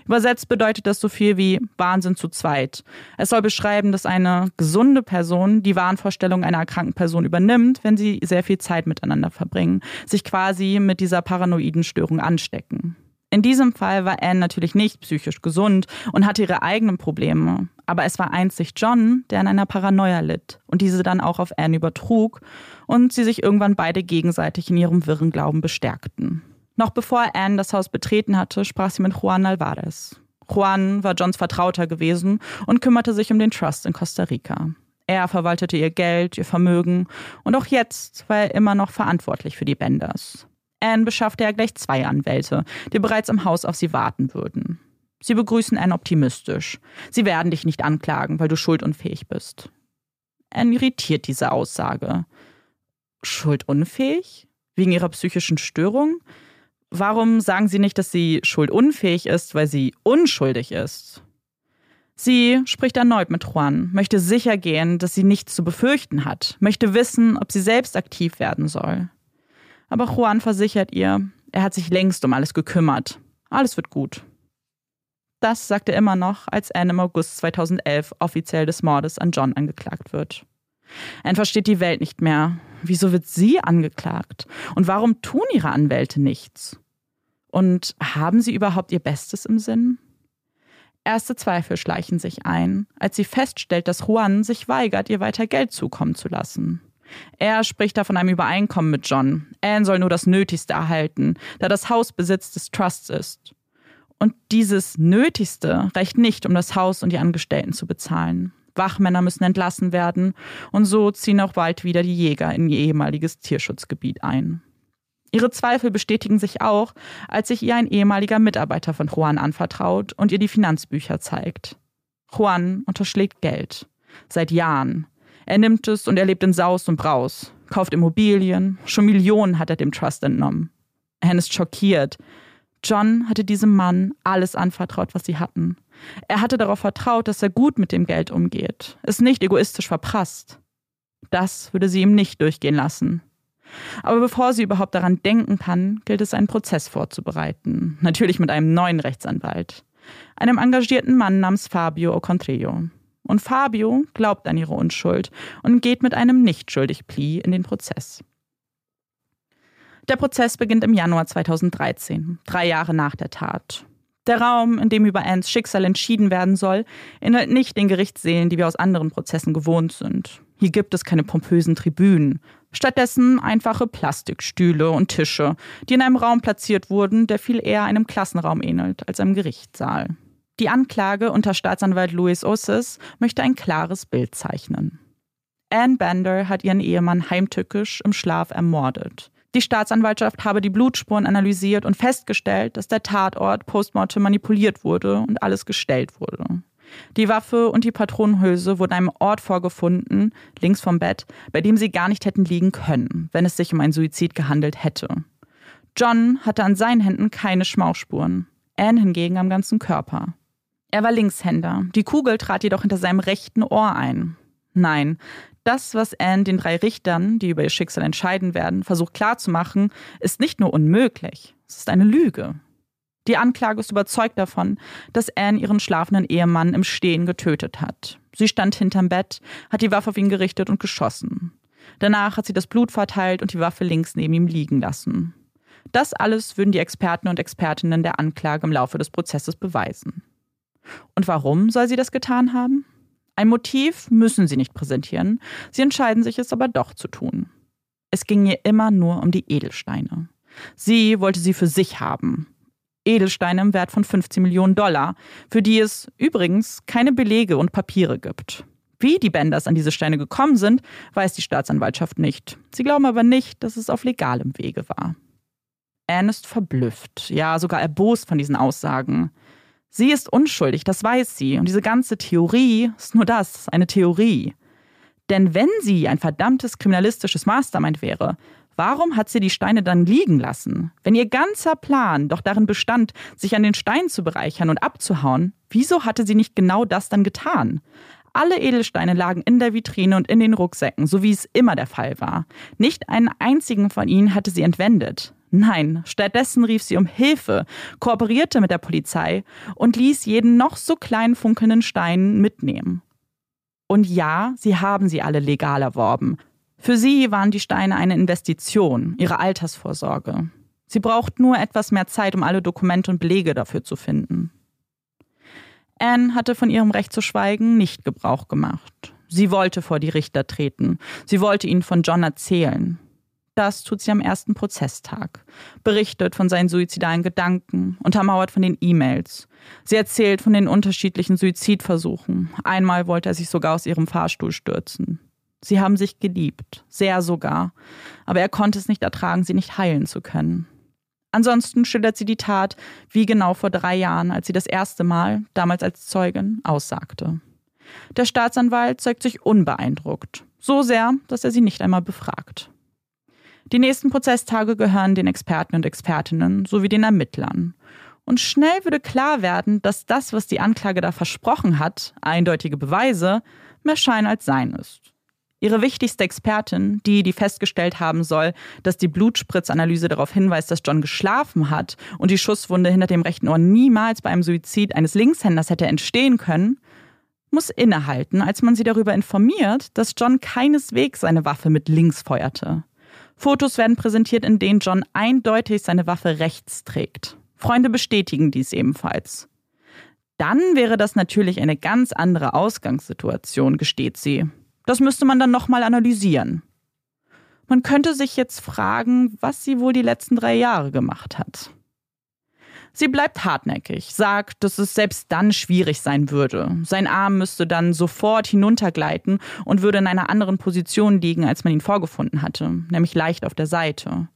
Übersetzt bedeutet das so viel wie Wahnsinn zu zweit. Es soll beschreiben, dass eine gesunde Person die Wahnvorstellung einer erkrankten Person übernimmt, wenn sie sehr viel Zeit miteinander verbringen, sich quasi mit dieser paranoiden Störung anstecken. In diesem Fall war Anne natürlich nicht psychisch gesund und hatte ihre eigenen Probleme. Aber es war einzig John, der an einer Paranoia litt und diese dann auch auf Anne übertrug und sie sich irgendwann beide gegenseitig in ihrem wirren Glauben bestärkten. Noch bevor Anne das Haus betreten hatte, sprach sie mit Juan Alvarez. Juan war Johns Vertrauter gewesen und kümmerte sich um den Trust in Costa Rica. Er verwaltete ihr Geld, ihr Vermögen und auch jetzt war er immer noch verantwortlich für die Benders. Anne beschaffte er gleich zwei Anwälte, die bereits im Haus auf sie warten würden. Sie begrüßen Anne optimistisch. Sie werden dich nicht anklagen, weil du schuldunfähig bist. Anne irritiert diese Aussage. Schuldunfähig? Wegen ihrer psychischen Störung? Warum sagen Sie nicht, dass sie schuldunfähig ist, weil sie unschuldig ist? Sie spricht erneut mit Juan, möchte sicher gehen, dass sie nichts zu befürchten hat, möchte wissen, ob sie selbst aktiv werden soll. Aber Juan versichert ihr, er hat sich längst um alles gekümmert. Alles wird gut. Das sagt er immer noch, als Anne im August 2011 offiziell des Mordes an John angeklagt wird. Anne versteht die Welt nicht mehr. Wieso wird sie angeklagt? Und warum tun ihre Anwälte nichts? Und haben sie überhaupt ihr Bestes im Sinn? Erste Zweifel schleichen sich ein, als sie feststellt, dass Juan sich weigert, ihr weiter Geld zukommen zu lassen. Er spricht da von einem Übereinkommen mit John. Anne soll nur das Nötigste erhalten, da das Haus Besitz des Trusts ist. Und dieses Nötigste reicht nicht, um das Haus und die Angestellten zu bezahlen. Wachmänner müssen entlassen werden und so ziehen auch bald wieder die Jäger in ihr ehemaliges Tierschutzgebiet ein. Ihre Zweifel bestätigen sich auch, als sich ihr ein ehemaliger Mitarbeiter von Juan anvertraut und ihr die Finanzbücher zeigt. Juan unterschlägt Geld. Seit Jahren. Er nimmt es und er lebt in Saus und Braus, kauft Immobilien, schon Millionen hat er dem Trust entnommen. Anne ist schockiert. John hatte diesem Mann alles anvertraut, was sie hatten. Er hatte darauf vertraut, dass er gut mit dem Geld umgeht, es nicht egoistisch verprasst. Das würde sie ihm nicht durchgehen lassen. Aber bevor sie überhaupt daran denken kann, gilt es, einen Prozess vorzubereiten. Natürlich mit einem neuen Rechtsanwalt. Einem engagierten Mann namens Fabio Ocontrillo. Und Fabio glaubt an ihre Unschuld und geht mit einem Nicht-Schuldig-Pli in den Prozess. Der Prozess beginnt im Januar 2013, drei Jahre nach der Tat. Der Raum, in dem über Anns Schicksal entschieden werden soll, ähnelt nicht den Gerichtssälen, die wir aus anderen Prozessen gewohnt sind. Hier gibt es keine pompösen Tribünen. Stattdessen einfache Plastikstühle und Tische, die in einem Raum platziert wurden, der viel eher einem Klassenraum ähnelt als einem Gerichtssaal. Die Anklage unter Staatsanwalt Louis Ossis möchte ein klares Bild zeichnen. Anne Bender hat ihren Ehemann heimtückisch im Schlaf ermordet. Die Staatsanwaltschaft habe die Blutspuren analysiert und festgestellt, dass der Tatort postmortem manipuliert wurde und alles gestellt wurde. Die Waffe und die Patronenhülse wurden einem Ort vorgefunden, links vom Bett, bei dem sie gar nicht hätten liegen können, wenn es sich um einen Suizid gehandelt hätte. John hatte an seinen Händen keine Schmauchspuren, Anne hingegen am ganzen Körper. Er war Linkshänder, die Kugel trat jedoch hinter seinem rechten Ohr ein. Nein, das, was Anne den drei Richtern, die über ihr Schicksal entscheiden werden, versucht klarzumachen, ist nicht nur unmöglich, es ist eine Lüge. Die Anklage ist überzeugt davon, dass Anne ihren schlafenden Ehemann im Stehen getötet hat. Sie stand hinterm Bett, hat die Waffe auf ihn gerichtet und geschossen. Danach hat sie das Blut verteilt und die Waffe links neben ihm liegen lassen. Das alles würden die Experten und Expertinnen der Anklage im Laufe des Prozesses beweisen. Und warum soll sie das getan haben? Ein Motiv müssen sie nicht präsentieren, sie entscheiden sich es aber doch zu tun. Es ging ihr immer nur um die Edelsteine. Sie wollte sie für sich haben. Edelsteine im Wert von 15 Millionen Dollar, für die es übrigens keine Belege und Papiere gibt. Wie die Benders an diese Steine gekommen sind, weiß die Staatsanwaltschaft nicht. Sie glauben aber nicht, dass es auf legalem Wege war. Anne ist verblüfft, ja sogar erbost von diesen Aussagen. Sie ist unschuldig, das weiß sie. Und diese ganze Theorie ist nur das, eine Theorie. Denn wenn sie ein verdammtes kriminalistisches Mastermind wäre, warum hat sie die Steine dann liegen lassen? Wenn ihr ganzer Plan doch darin bestand, sich an den Steinen zu bereichern und abzuhauen, wieso hatte sie nicht genau das dann getan? Alle Edelsteine lagen in der Vitrine und in den Rucksäcken, so wie es immer der Fall war. Nicht einen einzigen von ihnen hatte sie entwendet. Nein, stattdessen rief sie um Hilfe, kooperierte mit der Polizei und ließ jeden noch so kleinen funkelnden Stein mitnehmen. Und ja, sie haben sie alle legal erworben. Für sie waren die Steine eine Investition, ihre Altersvorsorge. Sie braucht nur etwas mehr Zeit, um alle Dokumente und Belege dafür zu finden. Anne hatte von ihrem Recht zu schweigen nicht Gebrauch gemacht. Sie wollte vor die Richter treten. Sie wollte ihnen von John erzählen. Das tut sie am ersten Prozesstag. Berichtet von seinen suizidalen Gedanken, untermauert von den E-Mails. Sie erzählt von den unterschiedlichen Suizidversuchen. Einmal wollte er sich sogar aus ihrem Fahrstuhl stürzen. Sie haben sich geliebt, sehr sogar, aber er konnte es nicht ertragen, sie nicht heilen zu können. Ansonsten schildert sie die Tat wie genau vor drei Jahren, als sie das erste Mal, damals als Zeugin, aussagte. Der Staatsanwalt zeigt sich unbeeindruckt, so sehr, dass er sie nicht einmal befragt. Die nächsten Prozesstage gehören den Experten und Expertinnen sowie den Ermittlern. Und schnell würde klar werden, dass das, was die Anklage da versprochen hat, eindeutige Beweise, mehr Schein als Sein ist. Ihre wichtigste Expertin, die, die festgestellt haben soll, dass die Blutspritzanalyse darauf hinweist, dass John geschlafen hat und die Schusswunde hinter dem rechten Ohr niemals bei einem Suizid eines Linkshänders hätte entstehen können, muss innehalten, als man sie darüber informiert, dass John keineswegs seine Waffe mit links feuerte. Fotos werden präsentiert, in denen John eindeutig seine Waffe rechts trägt. Freunde bestätigen dies ebenfalls. Dann wäre das natürlich eine ganz andere Ausgangssituation, gesteht sie. Das müsste man dann nochmal analysieren. Man könnte sich jetzt fragen, was sie wohl die letzten drei Jahre gemacht hat. Sie bleibt hartnäckig, sagt, dass es selbst dann schwierig sein würde. Sein Arm müsste dann sofort hinuntergleiten und würde in einer anderen Position liegen, als man ihn vorgefunden hatte, nämlich leicht auf der Seite.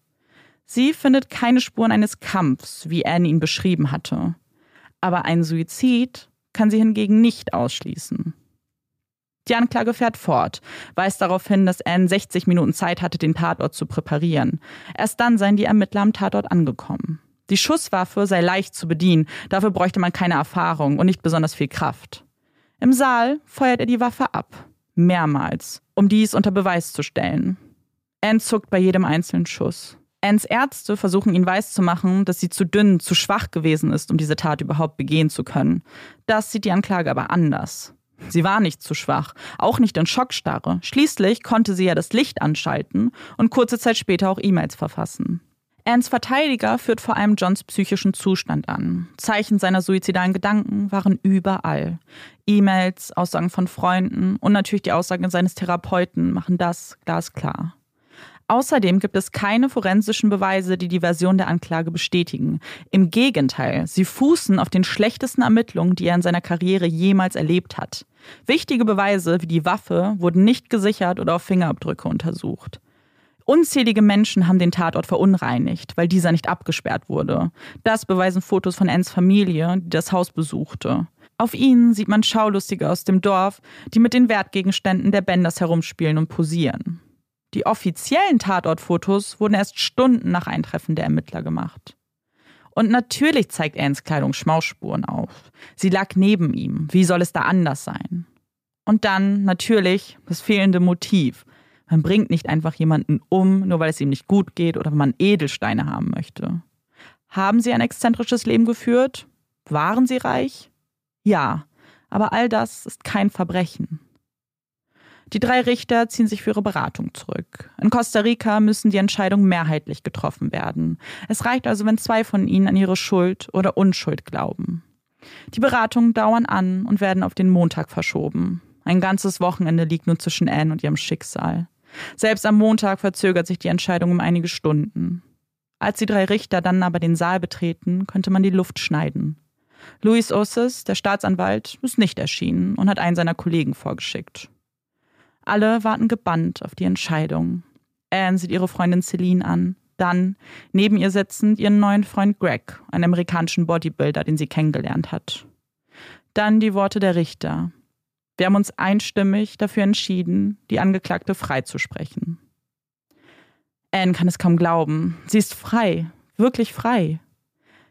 Sie findet keine Spuren eines Kampfs, wie Anne ihn beschrieben hatte. Aber ein Suizid kann sie hingegen nicht ausschließen. Die Anklage fährt fort, weist darauf hin, dass Anne 60 Minuten Zeit hatte, den Tatort zu präparieren. Erst dann seien die Ermittler am Tatort angekommen. Die Schusswaffe sei leicht zu bedienen, dafür bräuchte man keine Erfahrung und nicht besonders viel Kraft. Im Saal feuert er die Waffe ab, mehrmals, um dies unter Beweis zu stellen. Anne zuckt bei jedem einzelnen Schuss. Anns Ärzte versuchen ihn weiszumachen, dass sie zu dünn, zu schwach gewesen ist, um diese Tat überhaupt begehen zu können. Das sieht die Anklage aber anders. Sie war nicht zu schwach, auch nicht in Schockstarre. Schließlich konnte sie ja das Licht anschalten und kurze Zeit später auch E-Mails verfassen. Anns Verteidiger führt vor allem Johns psychischen Zustand an. Zeichen seiner suizidalen Gedanken waren überall. E-Mails, Aussagen von Freunden und natürlich die Aussagen seines Therapeuten machen das glasklar. Außerdem gibt es keine forensischen Beweise, die die Version der Anklage bestätigen. Im Gegenteil, sie fußen auf den schlechtesten Ermittlungen, die er in seiner Karriere jemals erlebt hat. Wichtige Beweise wie die Waffe wurden nicht gesichert oder auf Fingerabdrücke untersucht. Unzählige Menschen haben den Tatort verunreinigt, weil dieser nicht abgesperrt wurde. Das beweisen Fotos von Anns Familie, die das Haus besuchte. Auf ihnen sieht man Schaulustige aus dem Dorf, die mit den Wertgegenständen der Benders herumspielen und posieren. Die offiziellen Tatortfotos wurden erst Stunden nach Eintreffen der Ermittler gemacht. Und natürlich zeigt Anns Kleidung Schmausspuren auf. Sie lag neben ihm. Wie soll es da anders sein? Und dann natürlich das fehlende Motiv. Man bringt nicht einfach jemanden um, nur weil es ihm nicht gut geht oder man Edelsteine haben möchte. Haben sie ein exzentrisches Leben geführt? Waren sie reich? Ja, aber all das ist kein Verbrechen. Die drei Richter ziehen sich für ihre Beratung zurück. In Costa Rica müssen die Entscheidungen mehrheitlich getroffen werden. Es reicht also, wenn zwei von ihnen an ihre Schuld oder Unschuld glauben. Die Beratungen dauern an und werden auf den Montag verschoben. Ein ganzes Wochenende liegt nun zwischen Anne und ihrem Schicksal. Selbst am Montag verzögert sich die Entscheidung um einige Stunden. Als die drei Richter dann aber den Saal betreten, könnte man die Luft schneiden. Luis Osses, der Staatsanwalt, ist nicht erschienen und hat einen seiner Kollegen vorgeschickt. Alle warten gebannt auf die Entscheidung. Anne sieht ihre Freundin Celine an. Dann, neben ihr sitzend, ihren neuen Freund Greg, einen amerikanischen Bodybuilder, den sie kennengelernt hat. Dann die Worte der Richter. Wir haben uns einstimmig dafür entschieden, die Angeklagte freizusprechen. Anne kann es kaum glauben. Sie ist frei, wirklich frei.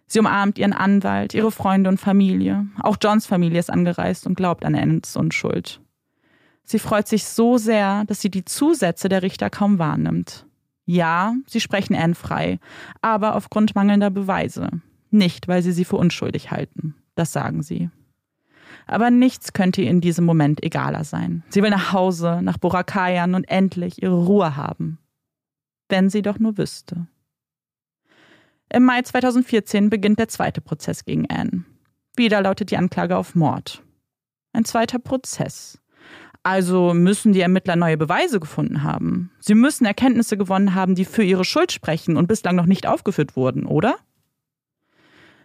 Sie umarmt ihren Anwalt, ihre Freunde und Familie. Auch Johns Familie ist angereist und glaubt an Annes Unschuld. Sie freut sich so sehr, dass sie die Zusätze der Richter kaum wahrnimmt. Ja, sie sprechen Anne frei, aber aufgrund mangelnder Beweise. Nicht, weil sie sie für unschuldig halten. Das sagen sie. Aber nichts könnte ihr in diesem Moment egaler sein. Sie will nach Hause, nach Borakayan und endlich ihre Ruhe haben. Wenn sie doch nur wüsste. Im Mai 2014 beginnt der zweite Prozess gegen Anne. Wieder lautet die Anklage auf Mord. Ein zweiter Prozess. Also müssen die Ermittler neue Beweise gefunden haben. Sie müssen Erkenntnisse gewonnen haben, die für ihre Schuld sprechen und bislang noch nicht aufgeführt wurden, oder?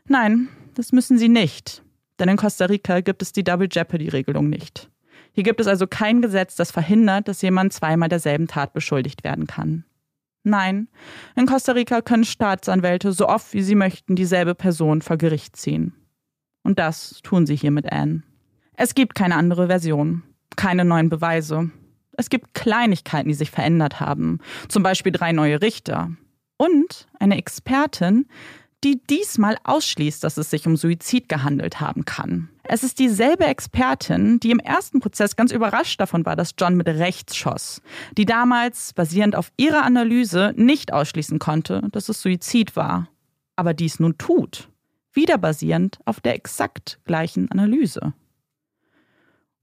Nein, das müssen sie nicht. Denn in Costa Rica gibt es die Double Jeopardy-Regelung nicht. Hier gibt es also kein Gesetz, das verhindert, dass jemand zweimal derselben Tat beschuldigt werden kann. Nein, in Costa Rica können Staatsanwälte so oft wie sie möchten dieselbe Person vor Gericht ziehen. Und das tun sie hier mit Anne. Es gibt keine andere Version keine neuen Beweise. Es gibt Kleinigkeiten, die sich verändert haben, zum Beispiel drei neue Richter. Und eine Expertin, die diesmal ausschließt, dass es sich um Suizid gehandelt haben kann. Es ist dieselbe Expertin, die im ersten Prozess ganz überrascht davon war, dass John mit rechts schoss, die damals, basierend auf ihrer Analyse, nicht ausschließen konnte, dass es Suizid war, aber dies nun tut, wieder basierend auf der exakt gleichen Analyse.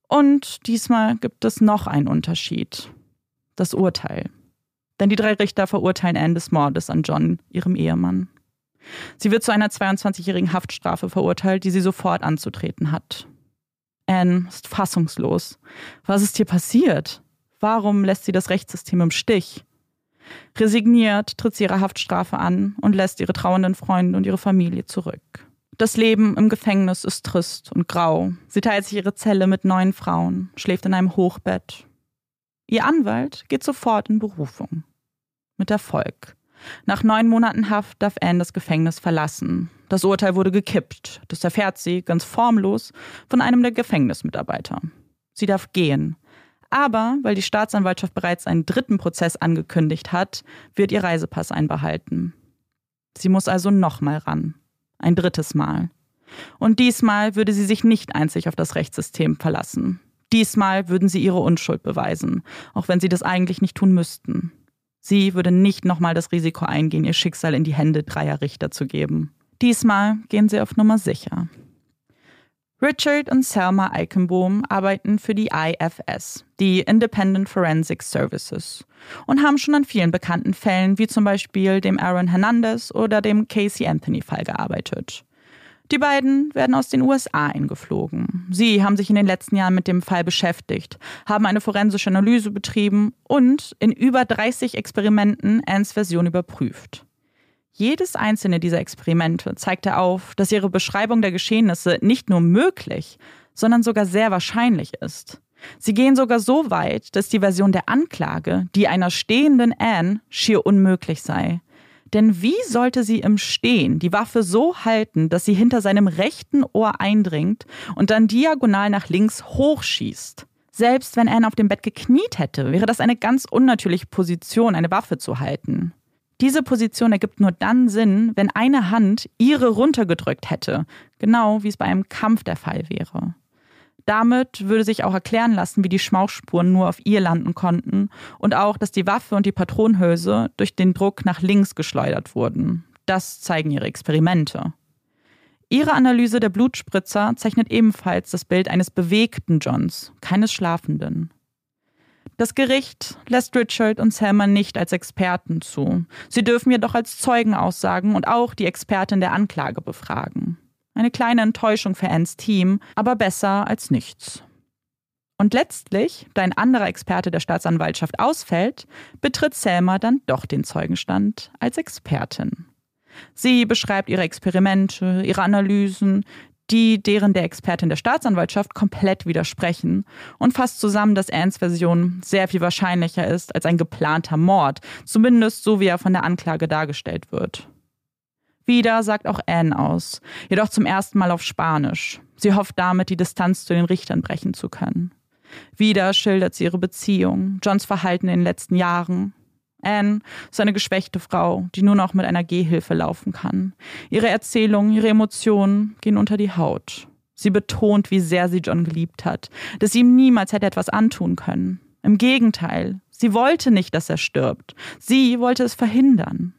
Und diesmal gibt es noch einen Unterschied. Das Urteil. Denn die drei Richter verurteilen Anne des Mordes an John, ihrem Ehemann. Sie wird zu einer 22-jährigen Haftstrafe verurteilt, die sie sofort anzutreten hat. Anne ist fassungslos. Was ist hier passiert? Warum lässt sie das Rechtssystem im Stich? Resigniert tritt sie ihre Haftstrafe an und lässt ihre trauernden Freunde und ihre Familie zurück. Das Leben im Gefängnis ist trist und grau. Sie teilt sich ihre Zelle mit neun Frauen, schläft in einem Hochbett. Ihr Anwalt geht sofort in Berufung. Mit Erfolg. Nach neun Monaten Haft darf Anne das Gefängnis verlassen. Das Urteil wurde gekippt. Das erfährt sie, ganz formlos, von einem der Gefängnismitarbeiter. Sie darf gehen. Aber weil die Staatsanwaltschaft bereits einen dritten Prozess angekündigt hat, wird ihr Reisepass einbehalten. Sie muss also nochmal ran. Ein drittes Mal. Und diesmal würde sie sich nicht einzig auf das Rechtssystem verlassen. Diesmal würden sie ihre Unschuld beweisen, auch wenn sie das eigentlich nicht tun müssten. Sie würde nicht nochmal das Risiko eingehen, ihr Schicksal in die Hände dreier Richter zu geben. Diesmal gehen sie auf Nummer sicher. Richard und Selma Eichenbohm arbeiten für die IFS, die Independent Forensic Services, und haben schon an vielen bekannten Fällen wie zum Beispiel dem Aaron Hernandez oder dem Casey Anthony Fall gearbeitet. Die beiden werden aus den USA eingeflogen. Sie haben sich in den letzten Jahren mit dem Fall beschäftigt, haben eine forensische Analyse betrieben und in über 30 Experimenten Anns Version überprüft. Jedes einzelne dieser Experimente zeigte auf, dass ihre Beschreibung der Geschehnisse nicht nur möglich, sondern sogar sehr wahrscheinlich ist. Sie gehen sogar so weit, dass die Version der Anklage, die einer stehenden Anne, schier unmöglich sei. Denn wie sollte sie im Stehen die Waffe so halten, dass sie hinter seinem rechten Ohr eindringt und dann diagonal nach links hochschießt? Selbst wenn Anne auf dem Bett gekniet hätte, wäre das eine ganz unnatürliche Position, eine Waffe zu halten. Diese Position ergibt nur dann Sinn, wenn eine Hand ihre runtergedrückt hätte, genau wie es bei einem Kampf der Fall wäre. Damit würde sich auch erklären lassen, wie die Schmauchspuren nur auf ihr landen konnten und auch, dass die Waffe und die Patronenhülse durch den Druck nach links geschleudert wurden. Das zeigen ihre Experimente. Ihre Analyse der Blutspritzer zeichnet ebenfalls das Bild eines bewegten Johns, keines Schlafenden. Das Gericht lässt Richard und Selma nicht als Experten zu. Sie dürfen jedoch als Zeugen aussagen und auch die Expertin der Anklage befragen. Eine kleine Enttäuschung für Anns Team, aber besser als nichts. Und letztlich, da ein anderer Experte der Staatsanwaltschaft ausfällt, betritt Selma dann doch den Zeugenstand als Expertin. Sie beschreibt ihre Experimente, ihre Analysen, die deren der Expertin der Staatsanwaltschaft komplett widersprechen und fasst zusammen, dass Anns Version sehr viel wahrscheinlicher ist als ein geplanter Mord, zumindest so wie er von der Anklage dargestellt wird. Wieder sagt auch Anne aus, jedoch zum ersten Mal auf Spanisch. Sie hofft damit, die Distanz zu den Richtern brechen zu können. Wieder schildert sie ihre Beziehung, Johns Verhalten in den letzten Jahren. Anne ist eine geschwächte Frau, die nur noch mit einer Gehhilfe laufen kann. Ihre Erzählungen, ihre Emotionen gehen unter die Haut. Sie betont, wie sehr sie John geliebt hat, dass sie ihm niemals hätte etwas antun können. Im Gegenteil, sie wollte nicht, dass er stirbt. Sie wollte es verhindern.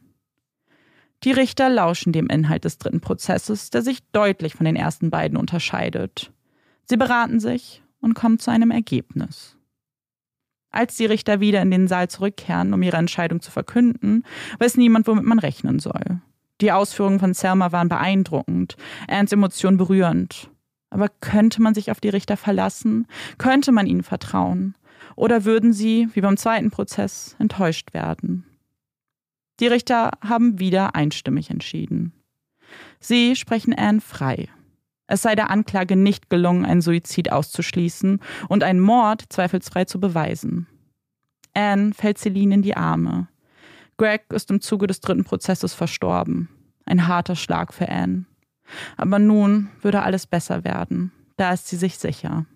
Die Richter lauschen dem Inhalt des dritten Prozesses, der sich deutlich von den ersten beiden unterscheidet. Sie beraten sich und kommen zu einem Ergebnis. Als die Richter wieder in den Saal zurückkehren, um ihre Entscheidung zu verkünden, weiß niemand, womit man rechnen soll. Die Ausführungen von Selma waren beeindruckend, Anns Emotionen berührend. Aber könnte man sich auf die Richter verlassen? Könnte man ihnen vertrauen? Oder würden sie, wie beim zweiten Prozess, enttäuscht werden? Die Richter haben wieder einstimmig entschieden. Sie sprechen Anne frei. Es sei der Anklage nicht gelungen, einen Suizid auszuschließen und einen Mord zweifelsfrei zu beweisen. Anne fällt Celine in die Arme. Greg ist im Zuge des dritten Prozesses verstorben. Ein harter Schlag für Anne. Aber nun würde alles besser werden. Da ist sie sich sicher.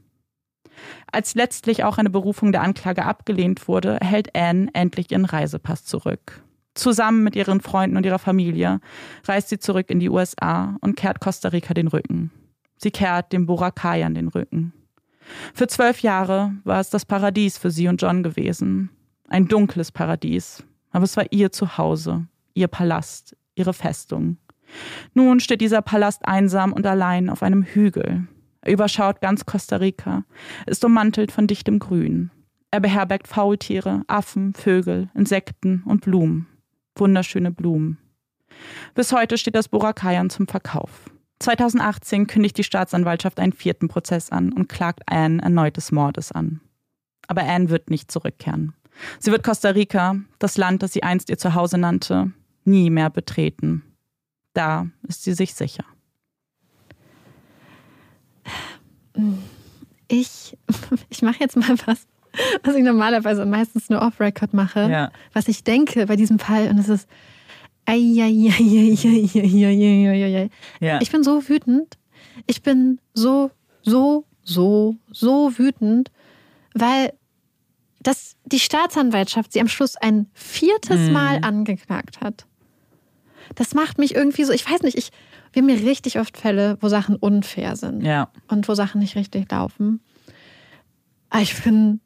Als letztlich auch eine Berufung der Anklage abgelehnt wurde, erhält Anne endlich ihren Reisepass zurück. Zusammen mit ihren Freunden und ihrer Familie reist sie zurück in die USA und kehrt Costa Rica den Rücken. Sie kehrt dem Boracay den Rücken. Für zwölf Jahre war es das Paradies für sie und John gewesen. Ein dunkles Paradies. Aber es war ihr Zuhause, ihr Palast, ihre Festung. Nun steht dieser Palast einsam und allein auf einem Hügel. Er überschaut ganz Costa Rica, ist ummantelt von dichtem Grün. Er beherbergt Faultiere, Affen, Vögel, Insekten und Blumen wunderschöne Blumen. Bis heute steht das Borakayan zum Verkauf. 2018 kündigt die Staatsanwaltschaft einen vierten Prozess an und klagt Anne erneut des Mordes an. Aber Anne wird nicht zurückkehren. Sie wird Costa Rica, das Land, das sie einst ihr Zuhause nannte, nie mehr betreten. Da ist sie sich sicher. Ich, ich mache jetzt mal was, was ich normalerweise meistens nur off-Record mache, ja. was ich denke bei diesem Fall. Und es ist. Ja. Ich bin so wütend. Ich bin so, so, so, so wütend, weil dass die Staatsanwaltschaft sie am Schluss ein viertes mhm. Mal angeklagt hat. Das macht mich irgendwie so, ich weiß nicht, ich, wir haben mir richtig oft Fälle, wo Sachen unfair sind ja. und wo Sachen nicht richtig laufen. Aber ich bin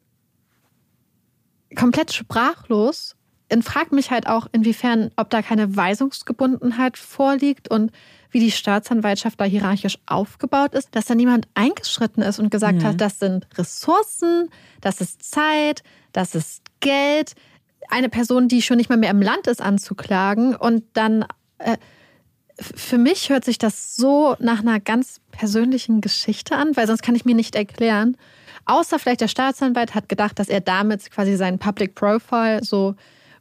komplett sprachlos und frage mich halt auch, inwiefern, ob da keine Weisungsgebundenheit vorliegt und wie die Staatsanwaltschaft da hierarchisch aufgebaut ist, dass da niemand eingeschritten ist und gesagt mhm. hat, das sind Ressourcen, das ist Zeit, das ist Geld. Eine Person, die schon nicht mal mehr im Land ist, anzuklagen und dann. Äh, für mich hört sich das so nach einer ganz persönlichen Geschichte an, weil sonst kann ich mir nicht erklären, Außer vielleicht der Staatsanwalt hat gedacht, dass er damit quasi seinen Public Profile so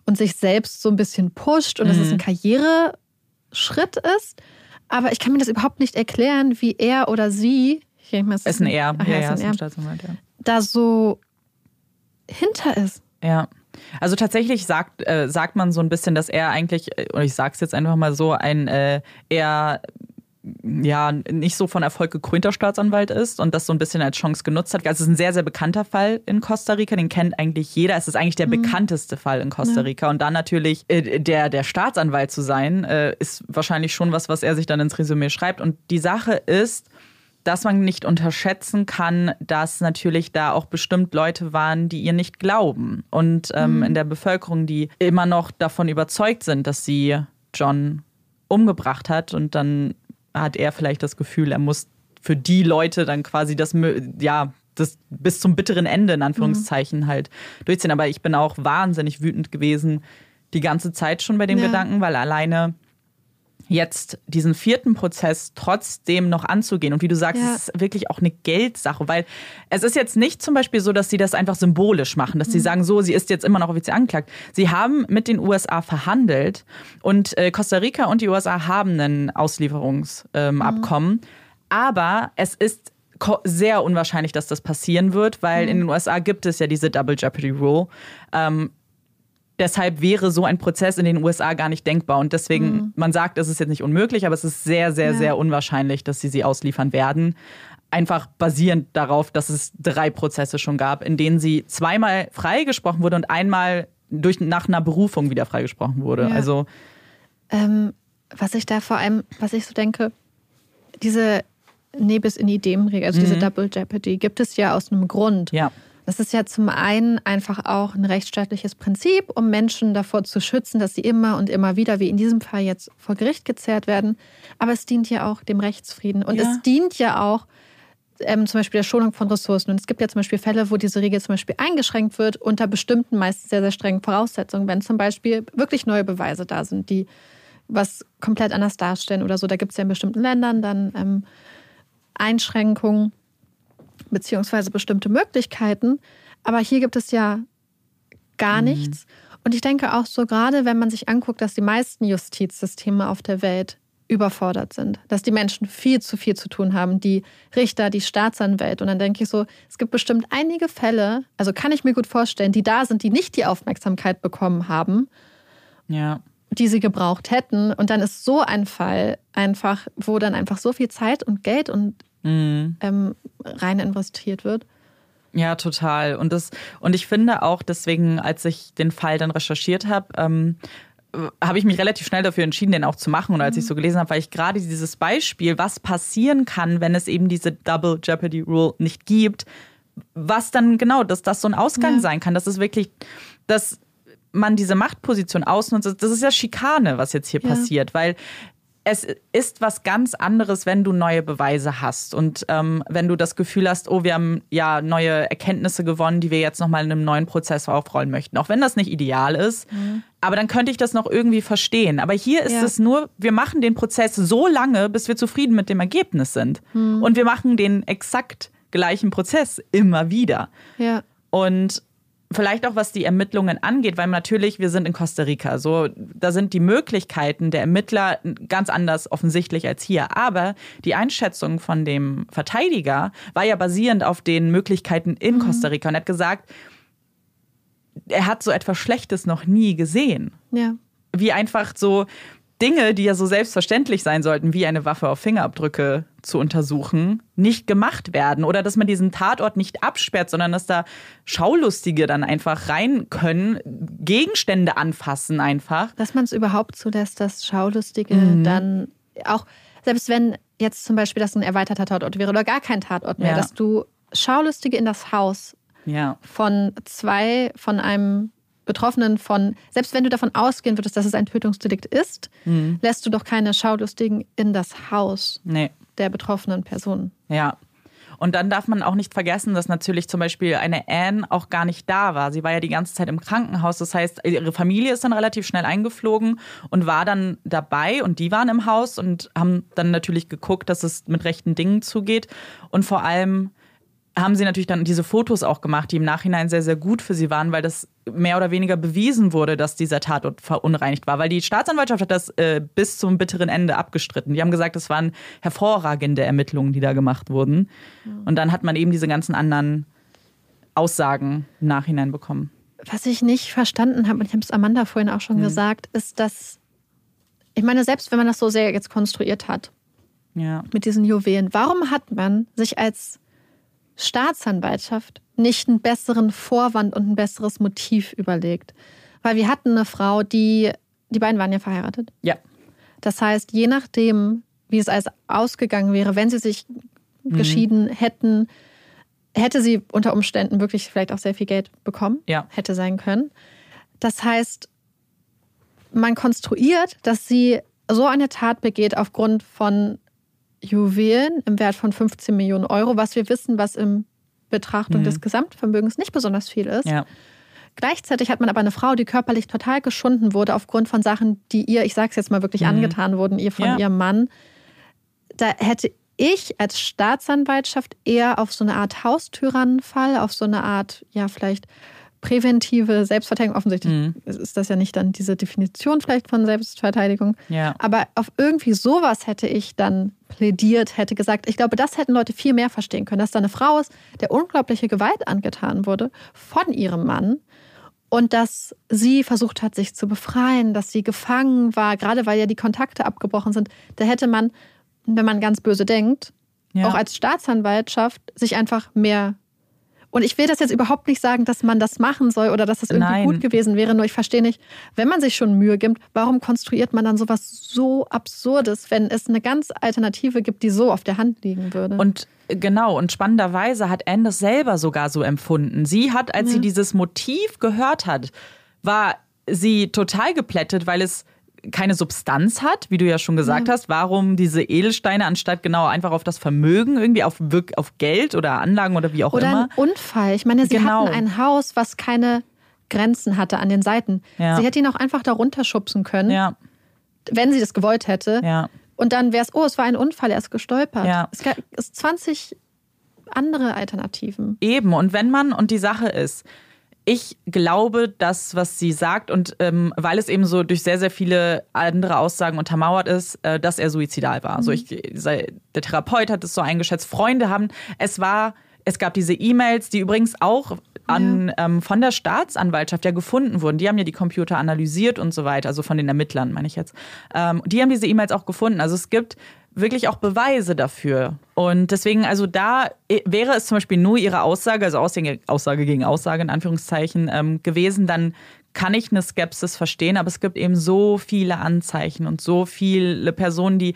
und sich selbst so ein bisschen pusht und mhm. dass es ein Karriereschritt ist. Aber ich kann mir das überhaupt nicht erklären, wie er oder sie, ich denke mal, es ist ein ach, ja, ja, ist ein, er. Staatsanwalt, ja. da so hinter ist. Ja. Also tatsächlich sagt, äh, sagt man so ein bisschen, dass er eigentlich, äh, und ich sag's jetzt einfach mal so, ein äh, eher ja, nicht so von Erfolg gekrönter Staatsanwalt ist und das so ein bisschen als Chance genutzt hat. Also es ist ein sehr, sehr bekannter Fall in Costa Rica, den kennt eigentlich jeder. Es ist eigentlich der mhm. bekannteste Fall in Costa Rica. Ja. Und dann natürlich äh, der, der Staatsanwalt zu sein, äh, ist wahrscheinlich schon was, was er sich dann ins Resümee schreibt. Und die Sache ist, dass man nicht unterschätzen kann, dass natürlich da auch bestimmt Leute waren, die ihr nicht glauben. Und ähm, mhm. in der Bevölkerung, die immer noch davon überzeugt sind, dass sie John umgebracht hat. Und dann hat er vielleicht das Gefühl, er muss für die Leute dann quasi das, ja, das bis zum bitteren Ende in Anführungszeichen mhm. halt durchziehen. Aber ich bin auch wahnsinnig wütend gewesen die ganze Zeit schon bei dem ja. Gedanken, weil alleine jetzt diesen vierten Prozess trotzdem noch anzugehen. Und wie du sagst, ja. es ist wirklich auch eine Geldsache, weil es ist jetzt nicht zum Beispiel so, dass sie das einfach symbolisch machen, dass mhm. sie sagen, so, sie ist jetzt immer noch offiziell angeklagt. Sie haben mit den USA verhandelt und äh, Costa Rica und die USA haben ein Auslieferungsabkommen. Ähm, mhm. Aber es ist sehr unwahrscheinlich, dass das passieren wird, weil mhm. in den USA gibt es ja diese Double Jeopardy Rule. Ähm, Deshalb wäre so ein Prozess in den USA gar nicht denkbar. Und deswegen, mhm. man sagt, es ist jetzt nicht unmöglich, aber es ist sehr, sehr, ja. sehr unwahrscheinlich, dass sie sie ausliefern werden. Einfach basierend darauf, dass es drei Prozesse schon gab, in denen sie zweimal freigesprochen wurde und einmal durch, nach einer Berufung wieder freigesprochen wurde. Ja. Also. Ähm, was ich da vor allem, was ich so denke, diese Nebis in Idem-Regel, also mhm. diese Double Jeopardy, gibt es ja aus einem Grund. Ja. Das ist ja zum einen einfach auch ein rechtsstaatliches Prinzip, um Menschen davor zu schützen, dass sie immer und immer wieder, wie in diesem Fall jetzt, vor Gericht gezerrt werden. Aber es dient ja auch dem Rechtsfrieden. Und ja. es dient ja auch ähm, zum Beispiel der Schonung von Ressourcen. Und es gibt ja zum Beispiel Fälle, wo diese Regel zum Beispiel eingeschränkt wird unter bestimmten, meist sehr, sehr strengen Voraussetzungen. Wenn zum Beispiel wirklich neue Beweise da sind, die was komplett anders darstellen oder so. Da gibt es ja in bestimmten Ländern dann ähm, Einschränkungen beziehungsweise bestimmte Möglichkeiten. Aber hier gibt es ja gar mhm. nichts. Und ich denke auch so, gerade wenn man sich anguckt, dass die meisten Justizsysteme auf der Welt überfordert sind, dass die Menschen viel zu viel zu tun haben, die Richter, die Staatsanwälte. Und dann denke ich so, es gibt bestimmt einige Fälle, also kann ich mir gut vorstellen, die da sind, die nicht die Aufmerksamkeit bekommen haben, ja. die sie gebraucht hätten. Und dann ist so ein Fall einfach, wo dann einfach so viel Zeit und Geld und mhm. ähm, rein investiert wird. Ja, total. Und das, und ich finde auch deswegen, als ich den Fall dann recherchiert habe, ähm, habe ich mich relativ schnell dafür entschieden, den auch zu machen. Und als ich mhm. so gelesen habe, weil ich gerade dieses Beispiel, was passieren kann, wenn es eben diese Double Jeopardy Rule nicht gibt, was dann genau, dass das so ein Ausgang ja. sein kann, dass es wirklich, dass man diese Machtposition ausnutzt. Das ist ja Schikane, was jetzt hier ja. passiert, weil es ist was ganz anderes, wenn du neue Beweise hast und ähm, wenn du das Gefühl hast, oh, wir haben ja neue Erkenntnisse gewonnen, die wir jetzt nochmal in einem neuen Prozess aufrollen möchten. Auch wenn das nicht ideal ist, mhm. aber dann könnte ich das noch irgendwie verstehen. Aber hier ist ja. es nur, wir machen den Prozess so lange, bis wir zufrieden mit dem Ergebnis sind. Mhm. Und wir machen den exakt gleichen Prozess immer wieder. Ja. Und Vielleicht auch was die Ermittlungen angeht, weil natürlich wir sind in Costa Rica. So, da sind die Möglichkeiten der Ermittler ganz anders offensichtlich als hier. Aber die Einschätzung von dem Verteidiger war ja basierend auf den Möglichkeiten in mhm. Costa Rica und er hat gesagt, er hat so etwas Schlechtes noch nie gesehen. Ja. Wie einfach so Dinge, die ja so selbstverständlich sein sollten, wie eine Waffe auf Fingerabdrücke zu untersuchen, nicht gemacht werden. Oder dass man diesen Tatort nicht absperrt, sondern dass da Schaulustige dann einfach rein können, Gegenstände anfassen einfach. Dass man es überhaupt zulässt, dass Schaulustige mhm. dann auch, selbst wenn jetzt zum Beispiel das ein erweiterter Tatort wäre oder gar kein Tatort mehr, ja. dass du Schaulustige in das Haus ja. von zwei, von einem Betroffenen von, selbst wenn du davon ausgehen würdest, dass es ein Tötungsdelikt ist, mhm. lässt du doch keine Schaulustigen in das Haus nee. der betroffenen Person. Ja. Und dann darf man auch nicht vergessen, dass natürlich zum Beispiel eine Anne auch gar nicht da war. Sie war ja die ganze Zeit im Krankenhaus. Das heißt, ihre Familie ist dann relativ schnell eingeflogen und war dann dabei und die waren im Haus und haben dann natürlich geguckt, dass es mit rechten Dingen zugeht. Und vor allem haben sie natürlich dann diese Fotos auch gemacht, die im Nachhinein sehr, sehr gut für sie waren, weil das mehr oder weniger bewiesen wurde, dass dieser Tatort verunreinigt war. Weil die Staatsanwaltschaft hat das äh, bis zum bitteren Ende abgestritten. Die haben gesagt, es waren hervorragende Ermittlungen, die da gemacht wurden. Und dann hat man eben diese ganzen anderen Aussagen im Nachhinein bekommen. Was ich nicht verstanden habe, und ich habe es Amanda vorhin auch schon mhm. gesagt, ist, dass, ich meine, selbst wenn man das so sehr jetzt konstruiert hat, ja. mit diesen Juwelen, warum hat man sich als Staatsanwaltschaft nicht einen besseren Vorwand und ein besseres Motiv überlegt? Weil wir hatten eine Frau, die, die beiden waren ja verheiratet. Ja. Das heißt, je nachdem, wie es alles ausgegangen wäre, wenn sie sich mhm. geschieden hätten, hätte sie unter Umständen wirklich vielleicht auch sehr viel Geld bekommen. Ja. Hätte sein können. Das heißt, man konstruiert, dass sie so eine Tat begeht aufgrund von Juwelen im Wert von 15 Millionen Euro, was wir wissen, was in Betrachtung mhm. des Gesamtvermögens nicht besonders viel ist. Ja. Gleichzeitig hat man aber eine Frau, die körperlich total geschunden wurde aufgrund von Sachen, die ihr, ich sage es jetzt mal wirklich mhm. angetan wurden, ihr von ja. ihrem Mann. Da hätte ich als Staatsanwaltschaft eher auf so eine Art Haustyrannenfall, auf so eine Art, ja, vielleicht präventive Selbstverteidigung. Offensichtlich mhm. ist das ja nicht dann diese Definition vielleicht von Selbstverteidigung. Ja. Aber auf irgendwie sowas hätte ich dann plädiert, hätte gesagt, ich glaube, das hätten Leute viel mehr verstehen können, dass da eine Frau ist, der unglaubliche Gewalt angetan wurde von ihrem Mann und dass sie versucht hat, sich zu befreien, dass sie gefangen war, gerade weil ja die Kontakte abgebrochen sind. Da hätte man, wenn man ganz böse denkt, ja. auch als Staatsanwaltschaft sich einfach mehr und ich will das jetzt überhaupt nicht sagen, dass man das machen soll oder dass das irgendwie Nein. gut gewesen wäre. Nur ich verstehe nicht, wenn man sich schon Mühe gibt, warum konstruiert man dann sowas so Absurdes, wenn es eine ganz Alternative gibt, die so auf der Hand liegen würde? Und genau, und spannenderweise hat Anne das selber sogar so empfunden. Sie hat, als ja. sie dieses Motiv gehört hat, war sie total geplättet, weil es keine Substanz hat, wie du ja schon gesagt ja. hast, warum diese Edelsteine anstatt genau einfach auf das Vermögen irgendwie auf, auf Geld oder Anlagen oder wie auch oder immer. Oder ein Unfall. Ich meine, sie genau. hatten ein Haus, was keine Grenzen hatte an den Seiten. Ja. Sie hätte ihn auch einfach darunter schubsen können, ja. wenn sie das gewollt hätte. Ja. Und dann wäre es, oh, es war ein Unfall, er ist gestolpert. Ja. Es gibt 20 andere Alternativen. Eben, und wenn man, und die Sache ist, ich glaube, das, was sie sagt, und ähm, weil es eben so durch sehr, sehr viele andere Aussagen untermauert ist, äh, dass er suizidal war. Mhm. Also ich, der Therapeut hat es so eingeschätzt, Freunde haben, es war, es gab diese E-Mails, die übrigens auch an, ja. ähm, von der Staatsanwaltschaft ja gefunden wurden. Die haben ja die Computer analysiert und so weiter, also von den Ermittlern, meine ich jetzt. Ähm, die haben diese E-Mails auch gefunden. Also es gibt wirklich auch Beweise dafür. Und deswegen, also da wäre es zum Beispiel nur ihre Aussage, also Aussage gegen Aussage in Anführungszeichen ähm, gewesen, dann kann ich eine Skepsis verstehen, aber es gibt eben so viele Anzeichen und so viele Personen, die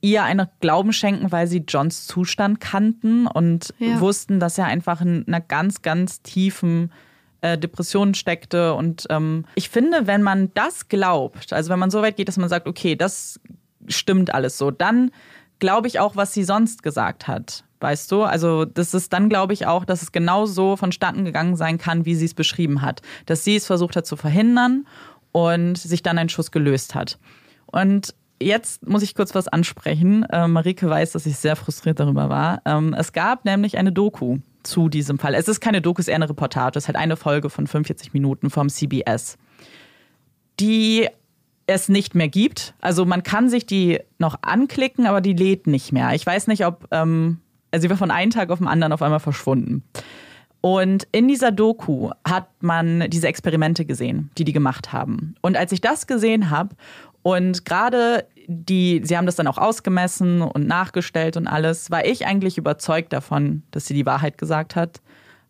ihr einen Glauben schenken, weil sie Johns Zustand kannten und ja. wussten, dass er einfach in einer ganz, ganz tiefen äh, Depression steckte. Und ähm, ich finde, wenn man das glaubt, also wenn man so weit geht, dass man sagt, okay, das stimmt alles so. Dann glaube ich auch, was sie sonst gesagt hat. Weißt du? Also, das ist dann, glaube ich, auch, dass es genau so vonstatten gegangen sein kann, wie sie es beschrieben hat. Dass sie es versucht hat zu verhindern und sich dann ein Schuss gelöst hat. Und jetzt muss ich kurz was ansprechen. Äh, Marike weiß, dass ich sehr frustriert darüber war. Ähm, es gab nämlich eine Doku zu diesem Fall. Es ist keine Doku, es ist eher eine Reportage. Es ist halt eine Folge von 45 Minuten vom CBS. Die es nicht mehr gibt. Also man kann sich die noch anklicken, aber die lädt nicht mehr. Ich weiß nicht, ob, ähm, also sie war von einem Tag auf den anderen auf einmal verschwunden. Und in dieser Doku hat man diese Experimente gesehen, die die gemacht haben. Und als ich das gesehen habe und gerade die, sie haben das dann auch ausgemessen und nachgestellt und alles, war ich eigentlich überzeugt davon, dass sie die Wahrheit gesagt hat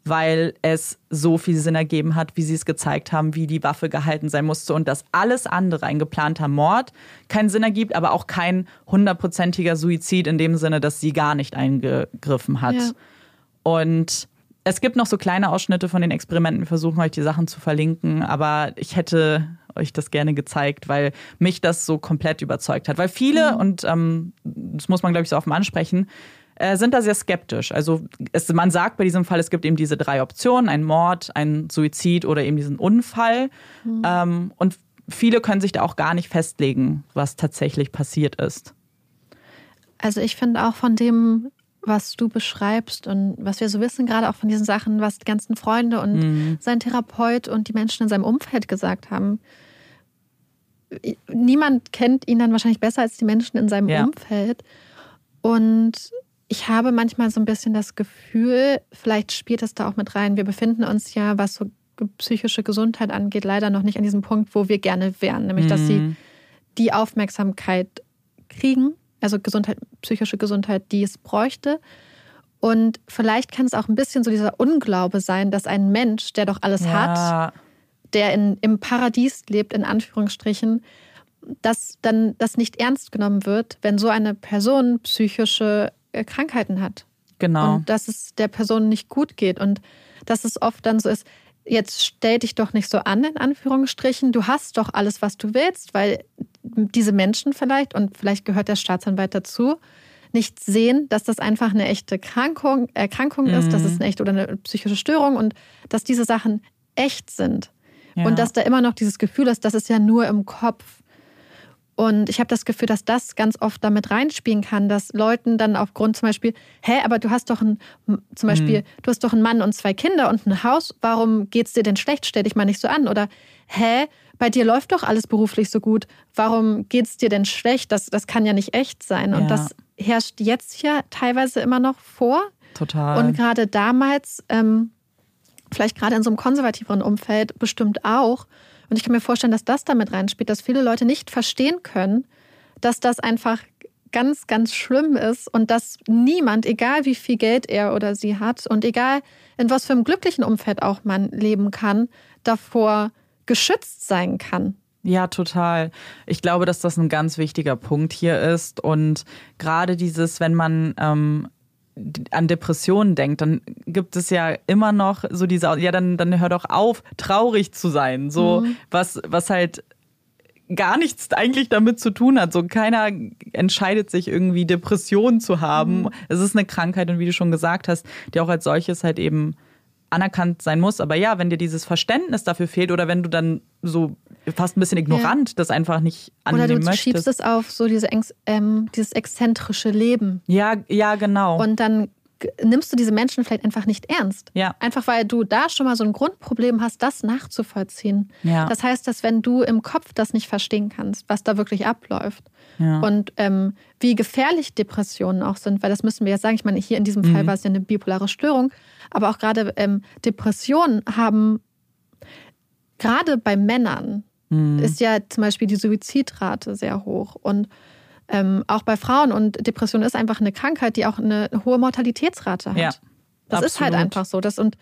weil es so viel Sinn ergeben hat, wie sie es gezeigt haben, wie die Waffe gehalten sein musste und dass alles andere, ein geplanter Mord, keinen Sinn ergibt, aber auch kein hundertprozentiger Suizid in dem Sinne, dass sie gar nicht eingegriffen hat. Ja. Und es gibt noch so kleine Ausschnitte von den Experimenten. Wir versuchen euch die Sachen zu verlinken, aber ich hätte euch das gerne gezeigt, weil mich das so komplett überzeugt hat. Weil viele, mhm. und ähm, das muss man, glaube ich, so offen ansprechen, äh, sind da sehr skeptisch. Also es, man sagt bei diesem Fall, es gibt eben diese drei Optionen, ein Mord, ein Suizid oder eben diesen Unfall. Mhm. Ähm, und viele können sich da auch gar nicht festlegen, was tatsächlich passiert ist. Also ich finde auch von dem, was du beschreibst und was wir so wissen, gerade auch von diesen Sachen, was die ganzen Freunde und mhm. sein Therapeut und die Menschen in seinem Umfeld gesagt haben. Niemand kennt ihn dann wahrscheinlich besser als die Menschen in seinem ja. Umfeld. Und ich habe manchmal so ein bisschen das Gefühl, vielleicht spielt es da auch mit rein. Wir befinden uns ja, was so psychische Gesundheit angeht, leider noch nicht an diesem Punkt, wo wir gerne wären, nämlich dass sie Mhm. die Aufmerksamkeit kriegen, also Gesundheit, psychische Gesundheit, die es bräuchte. Und vielleicht kann es auch ein bisschen so dieser Unglaube sein, dass ein Mensch, der doch alles hat, Ja, der in, im Paradies lebt, in Anführungsstrichen, dass dann das nicht ernst genommen wird, wenn so eine Person psychische Krankheiten hat. genau. Und dass es der Person nicht gut geht. Und dass es oft dann so ist, jetzt stell dich doch nicht so an, in Anführungsstrichen. Du hast doch alles, was du willst, weil diese Menschen vielleicht, und vielleicht gehört der Staatsanwalt dazu, nicht sehen, dass das einfach eine echte Krankung, Erkrankung ist, dass es eine echte oder eine psychische Störung und dass diese Sachen echt sind. Ja. Und dass da immer noch dieses Gefühl ist, das ist ja nur im Kopf. Und ich habe das Gefühl, dass das ganz oft damit reinspielen kann, dass Leuten dann aufgrund zum Beispiel, hä, aber du hast doch ein, zum Beispiel, du hast doch einen Mann und zwei Kinder und ein Haus, warum geht's dir denn schlecht? Stell dich mal nicht so an. Oder hä, bei dir läuft doch alles beruflich so gut, warum geht's dir denn schlecht? Das, das kann ja nicht echt sein. Und Ja. das herrscht jetzt ja teilweise immer noch vor. Total. Und gerade damals, ähm, vielleicht gerade in so einem konservativeren Umfeld, bestimmt auch. Und ich kann mir vorstellen, dass das damit reinspielt, dass viele Leute nicht verstehen können, dass das einfach ganz, ganz schlimm ist und dass niemand, egal wie viel Geld er oder sie hat und egal in was für einem glücklichen Umfeld auch man leben kann, davor geschützt sein kann. Ja, total. Ich glaube, dass das ein ganz wichtiger Punkt hier ist. Und gerade dieses, wenn man ähm, an Depressionen denkt, dann gibt es ja immer noch so diese, ja, dann, dann hör doch auf, traurig zu sein. So, was, was halt gar nichts eigentlich damit zu tun hat. So keiner entscheidet sich irgendwie Depressionen zu haben. Es ist eine Krankheit und wie du schon gesagt hast, die auch als solches halt eben anerkannt sein muss. Aber ja, wenn dir dieses Verständnis dafür fehlt oder wenn du dann so fast ein bisschen ignorant das einfach nicht Oder annehmen du möchtest. schiebst es auf so diese, ähm, dieses exzentrische Leben. ja, ja, genau. Und dann nimmst du diese Menschen vielleicht einfach nicht ernst. Ja. Einfach weil du da schon mal so ein Grundproblem hast, das nachzuvollziehen. Ja. Das heißt, dass wenn du im Kopf das nicht verstehen kannst, was da wirklich abläuft Ja. und ähm, wie gefährlich Depressionen auch sind, weil das müssen wir ja sagen. Ich meine, hier in diesem Mhm. Fall war es ja eine bipolare Störung, aber auch gerade ähm, Depressionen haben gerade bei Männern Mhm. ist ja zum Beispiel die Suizidrate sehr hoch. Und ähm, auch bei Frauen und Depression ist einfach eine Krankheit, die auch eine hohe Mortalitätsrate hat. Ja, das ist halt absolut. einfach so. Das, und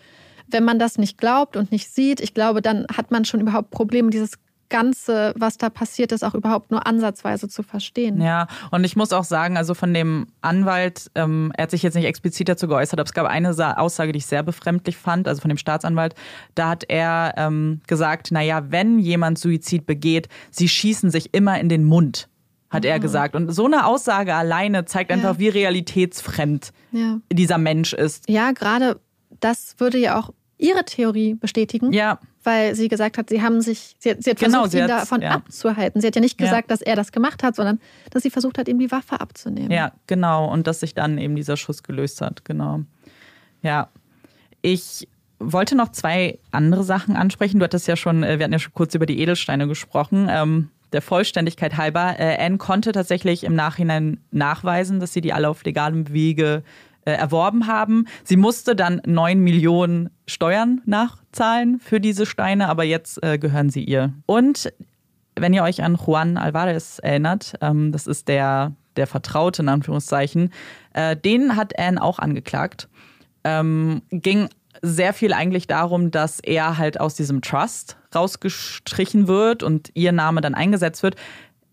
wenn man das nicht glaubt und nicht sieht, ich glaube, dann hat man schon überhaupt Probleme, dieses Ganze, was da passiert ist, auch überhaupt nur ansatzweise zu verstehen. Ja, und ich muss auch sagen, also von dem Anwalt, ähm, er hat sich jetzt nicht explizit dazu geäußert, aber es gab eine Sa- Aussage, die ich sehr befremdlich fand, also von dem Staatsanwalt. Da hat er ähm, gesagt, naja, wenn jemand Suizid begeht, sie schießen sich immer in den Mund, hat er gesagt. Und so eine Aussage alleine zeigt einfach, Ja. wie realitätsfremd Ja, dieser Mensch ist. ja gerade das würde ja auch ihre Theorie bestätigen. Ja, weil sie gesagt hat, sie haben sich, sie hat, sie hat Genau, versucht, sie ihn davon ja. abzuhalten. Sie hat ja nicht Ja. gesagt, dass er das gemacht hat, sondern dass sie versucht hat, ihm die Waffe abzunehmen. Ja, genau. Und dass sich dann eben dieser Schuss gelöst hat, genau. Ja. Ich wollte noch zwei andere Sachen ansprechen. Du hattest ja schon, äh, wir hatten ja schon kurz über die Edelsteine gesprochen. Ähm, der Vollständigkeit halber, äh, Anne konnte tatsächlich im Nachhinein nachweisen, dass sie die alle auf legalem Wege äh, erworben haben. Sie musste dann neun Millionen Steuern nachzahlen für diese Steine, aber jetzt äh, gehören sie ihr. Und wenn ihr euch an Juan Alvarez erinnert, ähm, das ist der, der Vertraute in Anführungszeichen, äh, den hat Anne auch angeklagt. Ähm, ging sehr viel eigentlich darum, dass er halt aus diesem Trust rausgestrichen wird und ihr Name dann eingesetzt wird.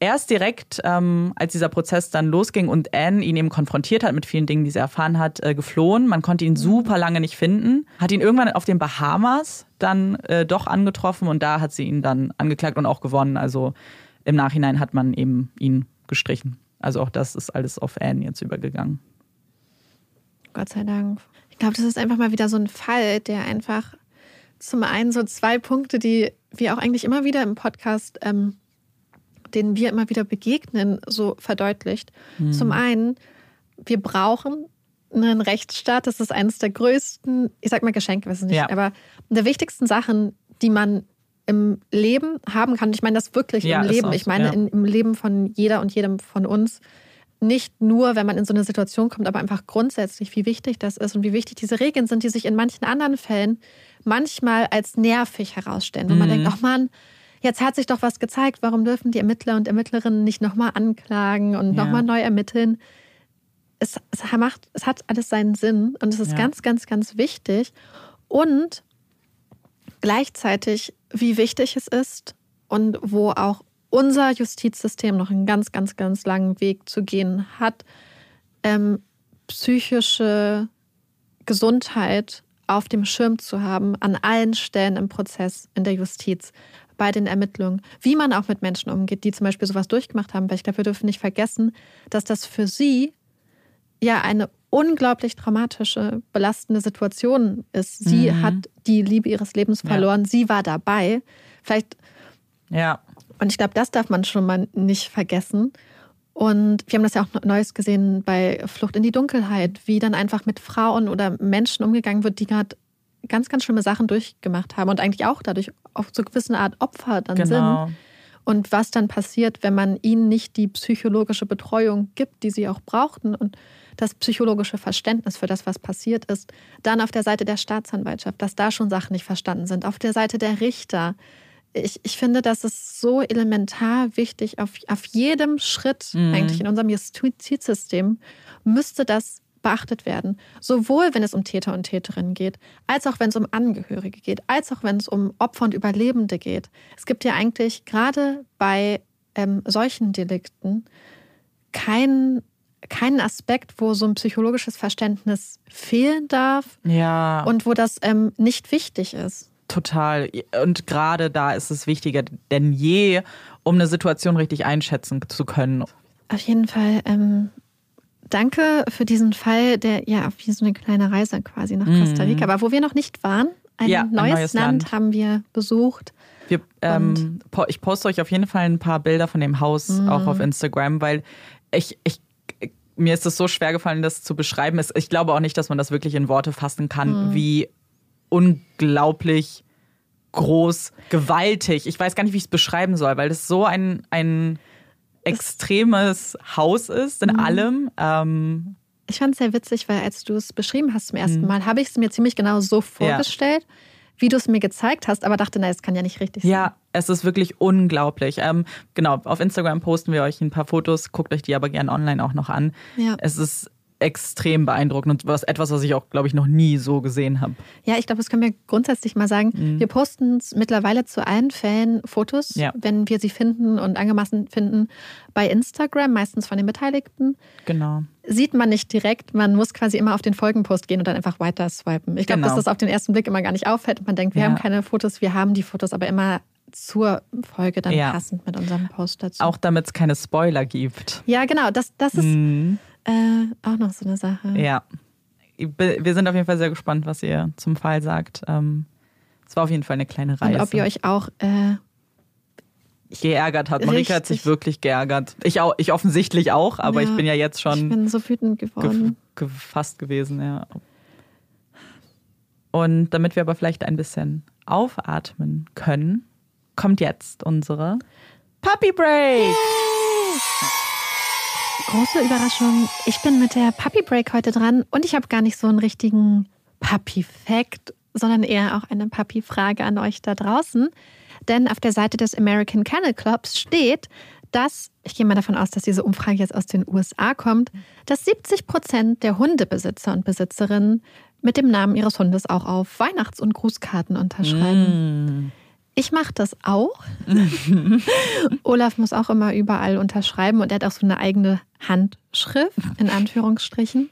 Erst direkt, ähm, als dieser Prozess dann losging und Anne ihn eben konfrontiert hat mit vielen Dingen, die sie erfahren hat, äh, geflohen. Man konnte ihn super lange nicht finden. Hat ihn irgendwann auf den Bahamas dann äh, doch angetroffen und da hat sie ihn dann angeklagt und auch gewonnen. Also im Nachhinein hat man eben ihn gestrichen. Also auch das ist alles auf Anne jetzt übergegangen. Gott sei Dank. Ich glaube, das ist einfach mal wieder so ein Fall, der einfach zum einen so zwei Punkte, die wir auch eigentlich immer wieder im Podcast, ähm, denen wir immer wieder begegnen, so verdeutlicht. Zum einen, wir brauchen einen Rechtsstaat. Das ist eines der größten, ich sag mal Geschenke, weiß ich nicht, Ja. aber der wichtigsten Sachen, die man im Leben haben kann. Ich meine das wirklich Ja, im Leben. auch Ich meine ja. in, im Leben von jeder und jedem von uns. nicht nur, wenn man in so eine Situation kommt, aber einfach grundsätzlich, wie wichtig das ist und wie wichtig diese Regeln sind, die sich in manchen anderen Fällen manchmal als nervig herausstellen. Wo man denkt, ach Mann, jetzt hat sich doch was gezeigt, warum dürfen die Ermittler und Ermittlerinnen nicht nochmal anklagen und Ja. nochmal neu ermitteln? Es, es, macht, es hat alles seinen Sinn und es ist Ja. ganz, ganz, ganz wichtig. Und gleichzeitig, wie wichtig es ist und wo auch unser Justizsystem noch einen ganz, ganz, ganz langen Weg zu gehen hat, ähm, psychische Gesundheit auf dem Schirm zu haben, an allen Stellen im Prozess, in der Justiz, bei den Ermittlungen, wie man auch mit Menschen umgeht, die zum Beispiel sowas durchgemacht haben. Weil ich glaube, wir dürfen nicht vergessen, dass das für sie ja eine unglaublich traumatische, belastende Situation ist. Sie Mhm. hat die Liebe ihres Lebens Ja. verloren, sie war dabei. Vielleicht Ja. und ich glaube, das darf man schon mal nicht vergessen. Und wir haben das ja auch Neues gesehen bei Flucht in die Dunkelheit, wie dann einfach mit Frauen oder Menschen umgegangen wird, die gerade ganz, ganz schlimme Sachen durchgemacht haben und eigentlich auch dadurch auf so gewisse Art Opfer dann Genau. sind. Und was dann passiert, wenn man ihnen nicht die psychologische Betreuung gibt, die sie auch brauchten und das psychologische Verständnis für das, was passiert ist. Dann auf der Seite der Staatsanwaltschaft, dass da schon Sachen nicht verstanden sind. Auf der Seite der Richter. Ich, ich finde, das ist so elementar wichtig. Auf, auf jedem Schritt Mhm. eigentlich in unserem Justizsystem müsste das beachtet werden. Sowohl wenn es um Täter und Täterinnen geht, als auch wenn es um Angehörige geht, als auch wenn es um Opfer und Überlebende geht. Es gibt ja eigentlich gerade bei ähm, solchen Delikten keinen keinen Aspekt, wo so ein psychologisches Verständnis fehlen darf Ja. und wo das ähm, nicht wichtig ist. Total. Und gerade da ist es wichtiger denn je, um eine Situation richtig einschätzen zu können. Auf jeden Fall ähm, danke für diesen Fall, der ja wie so eine kleine Reise quasi nach Costa Rica war, wo wir noch nicht waren. Ein, Mhm. Ja, ein neues, neues Land, Land. haben wir besucht. Wir, ähm, ich poste euch auf jeden Fall ein paar Bilder von dem Haus Mhm. auch auf Instagram, weil ich, ich mir ist es so schwer gefallen, das zu beschreiben. Es- Ich glaube auch nicht, dass man das wirklich in Worte fassen kann, Mhm. wie unglaublich groß, gewaltig. Ich weiß gar nicht, wie ich es beschreiben soll, weil das so ein, ein extremes Haus ist Mhm. in allem. Ähm, Ich fand es sehr witzig, weil als du es beschrieben hast zum ersten Mhm. Mal, habe ich es mir ziemlich genau so vorgestellt, wie du es mir gezeigt hast, aber dachte, na, es kann ja nicht richtig sein. Ja, es ist wirklich unglaublich. Ähm, genau, auf Instagram posten wir euch ein paar Fotos, guckt euch die aber gerne online auch noch an. Ja. Es ist extrem beeindruckend und was, etwas, was ich auch, glaube ich, noch nie so gesehen habe. Ja, ich glaube, das können wir grundsätzlich mal sagen. Wir posten mittlerweile zu allen Fällen Fotos, Mhm. Ja. wenn wir sie finden und angemaßen finden, bei Instagram, meistens von den Beteiligten. Genau. Sieht man nicht direkt, man muss quasi immer auf den Folgenpost gehen und dann einfach weiter swipen. Ich glaube, Genau. dass das auf den ersten Blick immer gar nicht auffällt und man denkt, wir Ja. haben keine Fotos, wir haben die Fotos, aber immer zur Folge dann Ja. passend mit unserem Post dazu. Auch damit es keine Spoiler gibt. Ja, genau, das, das ist Mhm. Äh, auch noch so eine Sache. Ja. Wir sind auf jeden Fall sehr gespannt, was ihr zum Fall sagt. Ähm, Es war auf jeden Fall eine kleine Reise. Und ob ihr euch auch äh, geärgert hat. Marika hat sich wirklich geärgert. Ich, auch, ich offensichtlich auch, aber Ja, ich bin ja jetzt ich schon bin so wütend geworden. gefasst gewesen, ja. Und damit wir aber vielleicht ein bisschen aufatmen können, kommt jetzt unsere Puppy Break. Große Überraschung. Ich bin mit der Puppy Break heute dran und ich habe gar nicht so einen richtigen Puppy-Fact, sondern eher auch eine Puppy-Frage an euch da draußen. Denn auf der Seite des American Kennel Clubs steht, dass, ich gehe mal davon aus, dass diese Umfrage jetzt aus den USA kommt, dass 70 Prozent der Hundebesitzer und Besitzerinnen mit dem Namen ihres Hundes auch auf Weihnachts- und Grußkarten unterschreiben. Ich mache das auch. Olaf muss auch immer überall unterschreiben und er hat auch so eine eigene Handschrift, in Anführungsstrichen.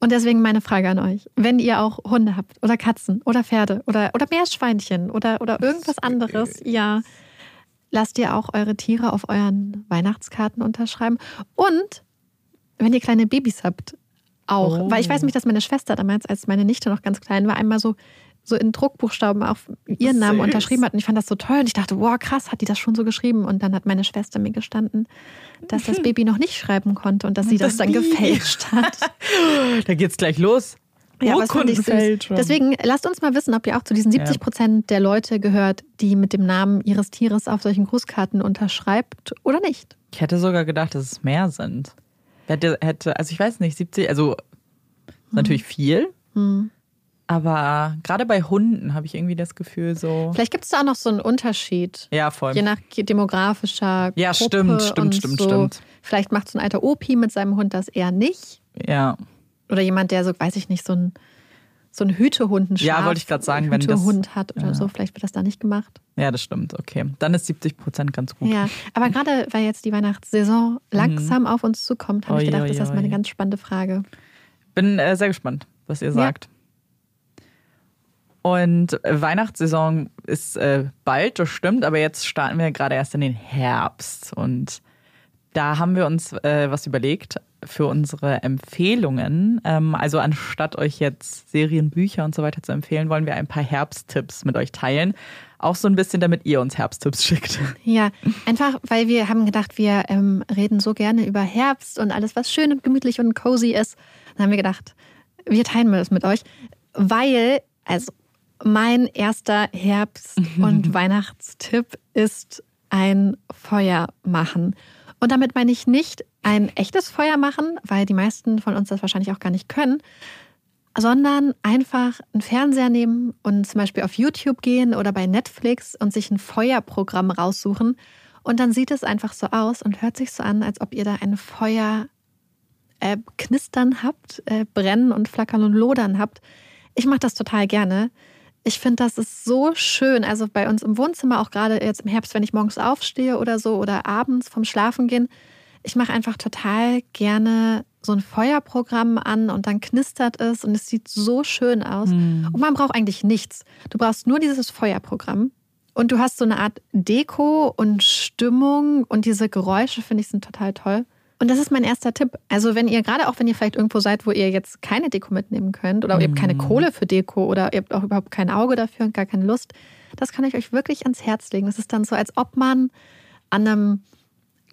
Und deswegen meine Frage an euch. Wenn ihr auch Hunde habt oder Katzen oder Pferde oder, oder Meerschweinchen oder, oder irgendwas anderes, ja, lasst ihr auch eure Tiere auf euren Weihnachtskarten unterschreiben. Und wenn ihr kleine Babys habt, auch. Oh. Weil ich weiß nämlich, dass meine Schwester damals, als meine Nichte noch ganz klein war, einmal so, so in Druckbuchstaben auf ihren Namen Süß. unterschrieben hat. Und ich fand das so toll. Und ich dachte, wow, krass, hat die das schon so geschrieben? Und dann hat meine Schwester mir gestanden, dass das Baby noch nicht schreiben konnte und dass sie das, Das dann gefälscht hat. Da geht's gleich los. Ja, das fand ich süß. Deswegen lasst uns mal wissen, ob ihr auch zu diesen 70 Prozent der Leute gehört, die mit dem Namen ihres Tieres auf solchen Grußkarten unterschreibt oder nicht. Ich hätte sogar gedacht, dass es mehr sind. Hätte, hätte, also ich weiß nicht, 70, also ist natürlich viel. Aber gerade bei Hunden habe ich irgendwie das Gefühl so. Vielleicht gibt es da auch noch so einen Unterschied. Ja, voll. Je nach demografischer Ja, Gruppe stimmt, stimmt, und stimmt, so. stimmt. Vielleicht macht so ein alter Opi mit seinem Hund das eher nicht. Ja. Oder jemand, der so, weiß ich nicht, so ein, so ein Hütehund, ein Ja, wollte ich grad sagen, wenn das- Hütehund hat oder so. Vielleicht wird das da nicht gemacht. Ja, das stimmt. Okay. Dann ist 70 Prozent ganz gut. Ja, aber gerade weil jetzt die Weihnachtssaison langsam auf uns zukommt, habe ich Oi, gedacht, oi, das ist mal eine oi. ganz spannende Frage. Bin äh, sehr gespannt, was ihr sagt. Und Weihnachtssaison ist äh, bald, das stimmt, aber jetzt starten wir gerade erst in den Herbst. Und da haben wir uns äh, was überlegt für unsere Empfehlungen. Ähm, also anstatt euch jetzt Serien, Bücher und so weiter zu empfehlen, wollen wir ein paar Herbsttipps mit euch teilen. Auch so ein bisschen, damit ihr uns Herbsttipps schickt. Ja, einfach, weil wir haben gedacht, wir ähm, reden so gerne über Herbst und alles, was schön und gemütlich und cozy ist. Dann haben wir gedacht, wir teilen das mit euch, weil, also mein erster Herbst- und Weihnachtstipp ist ein Feuer machen. Und damit meine ich nicht ein echtes Feuer machen, weil die meisten von uns das wahrscheinlich auch gar nicht können, sondern einfach einen Fernseher nehmen und zum Beispiel auf YouTube gehen oder bei Netflix und sich ein Feuerprogramm raussuchen. Und dann sieht es einfach so aus und hört sich so an, als ob ihr da ein Feuer äh, knistern habt, äh, brennen und flackern und lodern habt. Ich mache das total gerne. Ich finde, das ist so schön. Also bei uns im Wohnzimmer, auch gerade jetzt im Herbst, wenn ich morgens aufstehe oder so oder abends vom Schlafen gehen, ich mache einfach total gerne so ein Feuerprogramm an und dann knistert es und es sieht so schön aus. Und man braucht eigentlich nichts. Du brauchst nur dieses Feuerprogramm und du hast so eine Art Deko und Stimmung und diese Geräusche finde ich sind total toll. Und das ist mein erster Tipp. Also wenn ihr gerade auch wenn ihr vielleicht irgendwo seid, wo ihr jetzt keine Deko mitnehmen könnt oder ihr habt keine Kohle für Deko oder ihr habt auch überhaupt kein Auge dafür und gar keine Lust, das kann ich euch wirklich ans Herz legen. Das ist dann so, als ob man an einem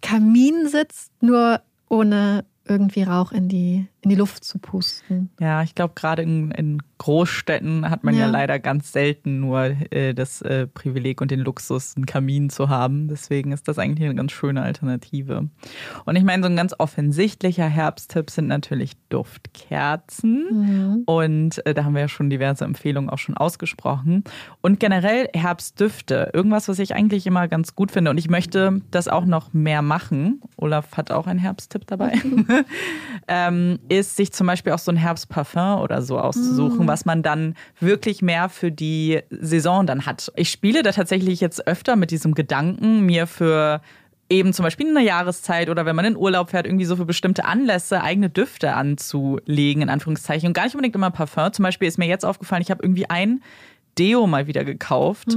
Kamin sitzt, nur ohne irgendwie Rauch in die, in die Luft zu pusten. Ja, ich glaube, gerade in, in Großstädten hat man ja, Ja. leider ganz selten nur äh, das äh, Privileg und den Luxus, einen Kamin zu haben. Deswegen ist das eigentlich eine ganz schöne Alternative. Und ich meine, so ein ganz offensichtlicher Herbsttipp sind natürlich Duftkerzen. Und äh, da haben wir ja schon diverse Empfehlungen auch schon ausgesprochen. Und generell Herbstdüfte. Irgendwas, was ich eigentlich immer ganz gut finde. Und ich möchte das auch noch mehr machen. Olaf hat auch einen Herbsttipp dabei. ähm, ist sich zum Beispiel auch so ein Herbstparfum oder so auszusuchen, was man dann wirklich mehr für die Saison dann hat. Ich spiele da tatsächlich jetzt öfter mit diesem Gedanken, mir für eben zum Beispiel in einer Jahreszeit oder wenn man in Urlaub fährt, irgendwie so für bestimmte Anlässe eigene Düfte anzulegen, in Anführungszeichen. Und gar nicht unbedingt immer Parfum. Zum Beispiel ist mir jetzt aufgefallen, ich habe irgendwie ein Deo mal wieder gekauft,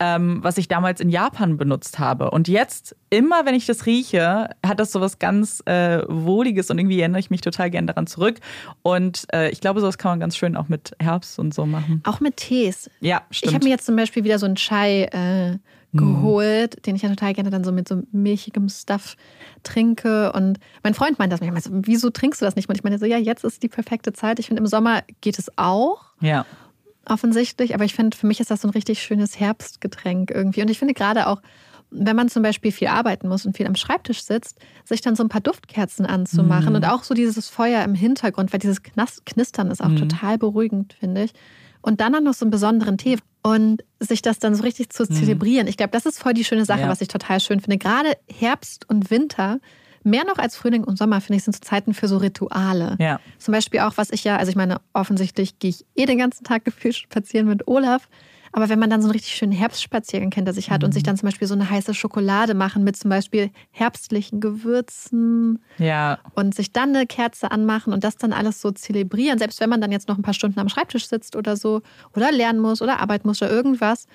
ähm, was ich damals in Japan benutzt habe. Und jetzt, immer wenn ich das rieche, hat das so was ganz äh, Wohliges und irgendwie erinnere ich mich total gern daran zurück. Und äh, ich glaube, sowas kann man ganz schön auch mit Herbst und so machen. Auch mit Tees. Ja, Ich stimmt. habe mir jetzt zum Beispiel wieder so einen Chai äh, geholt, den ich ja total gerne dann so mit so milchigem Stuff trinke. Und mein Freund meint das manchmal so, wieso trinkst du das nicht? Und ich meine so, ja, jetzt ist die perfekte Zeit. Ich finde, im Sommer geht es auch. ja. Offensichtlich, aber ich finde, für mich ist das so ein richtig schönes Herbstgetränk irgendwie. Und ich finde gerade auch, wenn man zum Beispiel viel arbeiten muss und viel am Schreibtisch sitzt, sich dann so ein paar Duftkerzen anzumachen und auch so dieses Feuer im Hintergrund, weil dieses Knistern ist auch total beruhigend, finde ich. Und dann auch noch so einen besonderen Tee und sich das dann so richtig zu zelebrieren. Ich glaube, das ist voll die schöne Sache, Ja. was ich total schön finde. Gerade Herbst und Winter, mehr noch als Frühling und Sommer, finde ich, sind so Zeiten für so Rituale. Ja. Zum Beispiel auch, was ich ja, also ich meine, offensichtlich gehe ich eh den ganzen Tag gefühlt spazieren mit Olaf. Aber wenn man dann so einen richtig schönen Herbstspaziergang hinter sich hat und sich dann zum Beispiel so eine heiße Schokolade machen mit zum Beispiel herbstlichen Gewürzen Ja. und sich dann eine Kerze anmachen und das dann alles so zelebrieren, selbst wenn man dann jetzt noch ein paar Stunden am Schreibtisch sitzt oder so oder lernen muss oder arbeiten muss oder irgendwas,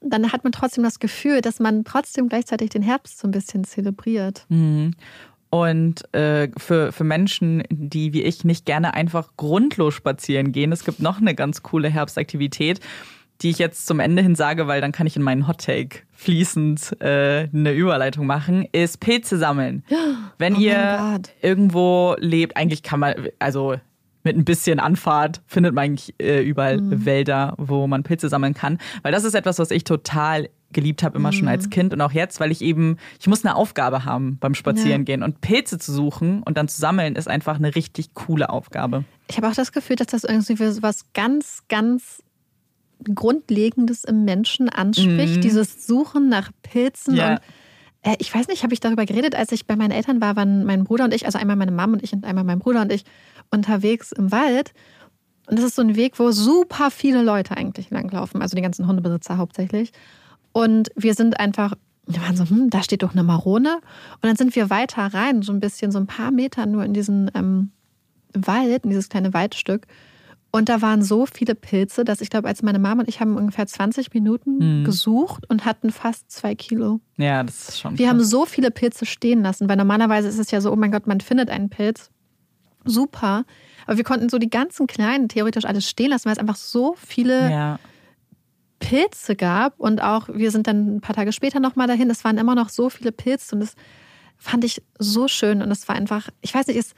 dann hat man trotzdem das Gefühl, dass man trotzdem gleichzeitig den Herbst so ein bisschen zelebriert. Und äh, für, für Menschen, die wie ich nicht gerne einfach grundlos spazieren gehen, es gibt noch eine ganz coole Herbstaktivität, die ich jetzt zum Ende hin sage, weil dann kann ich in meinen Hottake fließend äh, eine Überleitung machen, ist Pilze sammeln. Wenn Oh ihr irgendwo lebt, eigentlich kann man, also mit ein bisschen Anfahrt findet man eigentlich äh, überall Mhm. Wälder, wo man Pilze sammeln kann. Weil das ist etwas, was ich total geliebt habe, immer schon als Mhm. Kind und auch jetzt, weil ich eben, ich muss eine Aufgabe haben beim Spazierengehen. Und Pilze zu suchen und dann zu sammeln, ist einfach eine richtig coole Aufgabe. Ich habe auch das Gefühl, dass das irgendwie so was ganz, ganz Grundlegendes im Menschen anspricht. Mhm. Dieses Suchen nach Pilzen. Ja. Und äh, ich weiß nicht, habe ich darüber geredet, als ich bei meinen Eltern war, waren mein Bruder und ich, also einmal meine Mom und ich und einmal mein Bruder und ich unterwegs im Wald. Und das ist so ein Weg, wo super viele Leute eigentlich langlaufen, also die ganzen Hundebesitzer hauptsächlich. Und wir sind einfach, wir waren so, hm, da steht doch eine Marone. Und dann sind wir weiter rein, so ein bisschen, so ein paar Meter nur in diesen ähm, Wald, in dieses kleine Waldstück. Und da waren so viele Pilze, dass ich glaube, als meine Mama und ich haben ungefähr 20 Minuten Mhm. gesucht und hatten fast zwei Kilo. Ja, das ist schon. Wir krass. haben so viele Pilze stehen lassen, weil normalerweise ist es ja so, oh mein Gott, man findet einen Pilz. Super. Aber wir konnten so die ganzen kleinen theoretisch alles stehen lassen, weil es einfach so viele Ja. Pilze gab. Und auch, wir sind dann ein paar Tage später nochmal dahin. Es waren immer noch so viele Pilze und das fand ich so schön. Und es war einfach, ich weiß nicht, es,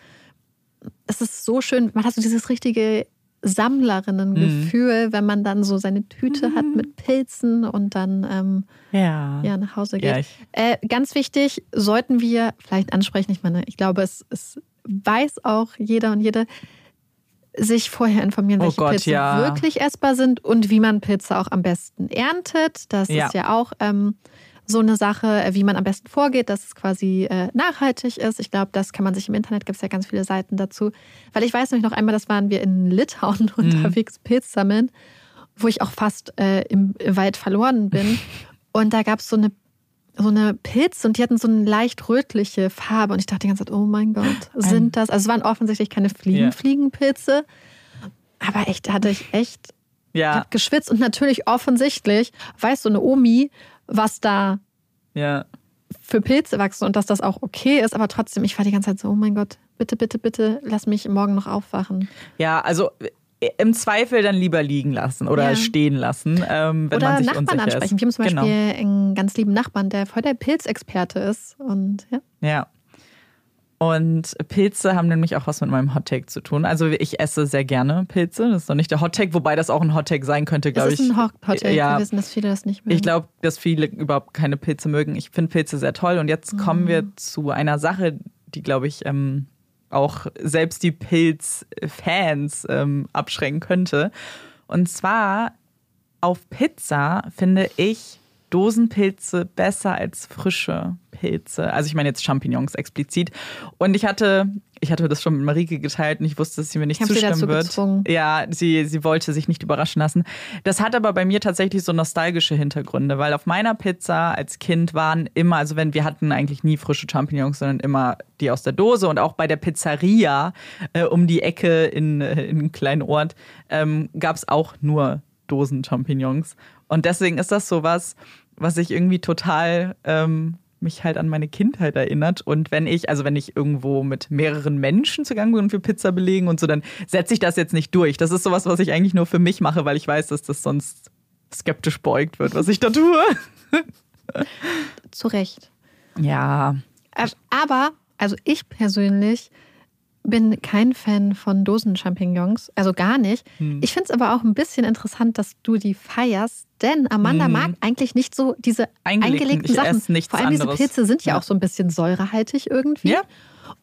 es ist so schön. Man hat so dieses richtige Sammlerinnengefühl, wenn man dann so seine Tüte hat mit Pilzen und dann ähm, Ja. ja, nach Hause geht. Ja, äh, ganz wichtig, sollten wir vielleicht ansprechen, ich meine, ich glaube, es, es weiß auch jeder und jede, sich vorher informieren, Oh welche Gott, Pilze ja. wirklich essbar sind und wie man Pilze auch am besten erntet. Das Ja. ist ja auch ähm, so eine Sache, äh, wie man am besten vorgeht, dass es quasi äh, nachhaltig ist. Ich glaube, das kann man sich im Internet, gibt es ja ganz viele Seiten dazu. Weil ich weiß nämlich noch einmal, das waren wir in Litauen Mhm. unterwegs Pilz sammeln, wo ich auch fast äh, im Wald verloren bin. Und da gab es so eine so eine Pilz und die hatten so eine leicht rötliche Farbe und ich dachte die ganze Zeit, oh mein Gott, sind das, also es waren offensichtlich keine Fliegen, Ja. Fliegenpilze, aber echt, da hatte ich echt Ja, hab geschwitzt und natürlich offensichtlich weiß so eine Omi, was da ja. für Pilze wachsen und dass das auch okay ist, aber trotzdem, ich war die ganze Zeit so, oh mein Gott, bitte, bitte, bitte, lass mich morgen noch aufwachen. Ja, also im Zweifel dann lieber liegen lassen oder Ja. stehen lassen, ähm, wenn Oder man sich Nachbarn unsicher ansprechen. ist. Wir haben zum genau. Beispiel einen ganz lieben Nachbarn, der voll der Pilzexperte ist und ja. Ja. Und Pilze haben nämlich auch was mit meinem Hottake zu tun. Also ich esse sehr gerne Pilze. Das ist noch nicht der Hottake, wobei das auch ein Hottake sein könnte, glaube ist ich. ein Hot Hot Take. Ja, Wir wissen, dass viele das nicht mögen. ich glaube, dass viele überhaupt keine Pilze mögen. Ich finde Pilze sehr toll. Und jetzt kommen wir zu einer Sache, die, glaube ich, ähm, auch selbst die Pilzfans ähm, abschrecken könnte. Und zwar auf Pizza finde ich Dosenpilze besser als frische Pilze. Also ich meine jetzt Champignons explizit. Und ich hatte, ich hatte das schon mit Marike geteilt und ich wusste, dass sie mir nicht Ich sie zustimmen dazu wird. gezwungen. Ja, sie, sie wollte sich nicht überraschen lassen. Das hat aber bei mir tatsächlich so nostalgische Hintergründe, weil auf meiner Pizza als Kind waren immer, also wenn wir hatten eigentlich nie frische Champignons, sondern immer die aus der Dose und auch bei der Pizzeria äh, um die Ecke in, äh, in einem kleinen Ort ähm, gab es auch nur Dosen Champignons. Und deswegen ist das sowas, was ich irgendwie total ähm, mich halt an meine Kindheit erinnert. Und wenn ich, also wenn ich irgendwo mit mehreren Menschen zugange bin und wir Pizza belegen und so, dann setze ich das jetzt nicht durch. Das ist sowas, was ich eigentlich nur für mich mache, weil ich weiß, dass das sonst skeptisch beugt wird, was ich da tue. Zu Recht. Ja. Äh, Aber, also ich persönlich bin kein Fan von Dosen-Champignons, also gar nicht. Hm. Ich finde es aber auch ein bisschen interessant, dass du die feierst, denn Amanda Hm. mag eigentlich nicht so diese Eingelegten. eingelegten Sachen. Vor allem anderes. diese Pilze sind ja, Ja. auch so ein bisschen säurehaltig irgendwie. Ja.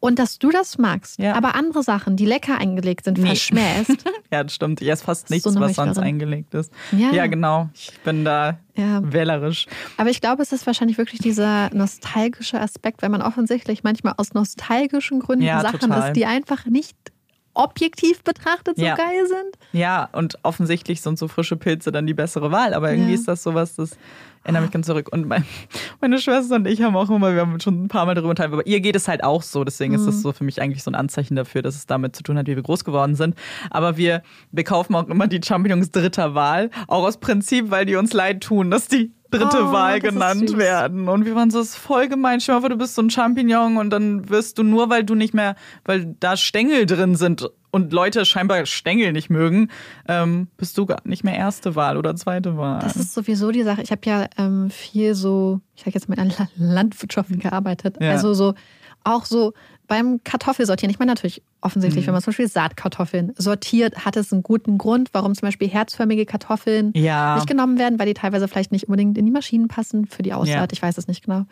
Und dass du das magst. Ja. Aber andere Sachen, die lecker eingelegt sind, Nee. verschmähst. Ja, das stimmt. Ich esse fast nichts, so was sonst eingelegt ist. Ja. ja, genau. Ich bin da ja. wählerisch. Aber ich glaube, es ist wahrscheinlich wirklich dieser nostalgische Aspekt, wenn man offensichtlich manchmal aus nostalgischen Gründen Sachen total. isst, die einfach nicht objektiv betrachtet so Ja. geil sind. Ja, und offensichtlich sind so frische Pilze dann die bessere Wahl. Aber irgendwie ist das sowas, das erinnert mich ganz zurück. Und mein, meine Schwester und ich haben auch immer, wir haben schon ein paar Mal darüber unterhalten, aber ihr geht es halt auch so. Deswegen ist Mhm. das so für mich eigentlich so ein Anzeichen dafür, dass es damit zu tun hat, wie wir groß geworden sind. Aber wir, wir kaufen auch immer die Champignons dritter Wahl. Auch aus Prinzip, weil die uns leid tun, dass die dritte Oh, Wahl genannt werden. Und wir waren so, das ist voll gemein. Stell mal vor, du bist so ein Champignon und dann wirst du nur, weil du nicht mehr, weil da Stängel drin sind und Leute scheinbar Stängel nicht mögen, ähm, bist du gar nicht mehr erste Wahl oder zweite Wahl. Das ist sowieso die Sache. Ich habe ja ähm, viel so, ich sage jetzt mal an Landwirtschaft gearbeitet. Ja. Also so auch so beim Kartoffelsortieren. Ich meine natürlich offensichtlich, Mhm. wenn man zum Beispiel Saatkartoffeln sortiert, hat es einen guten Grund, warum zum Beispiel herzförmige Kartoffeln Ja. nicht genommen werden, weil die teilweise vielleicht nicht unbedingt in die Maschinen passen für die Aussaat. Ja. Ich weiß es nicht genau.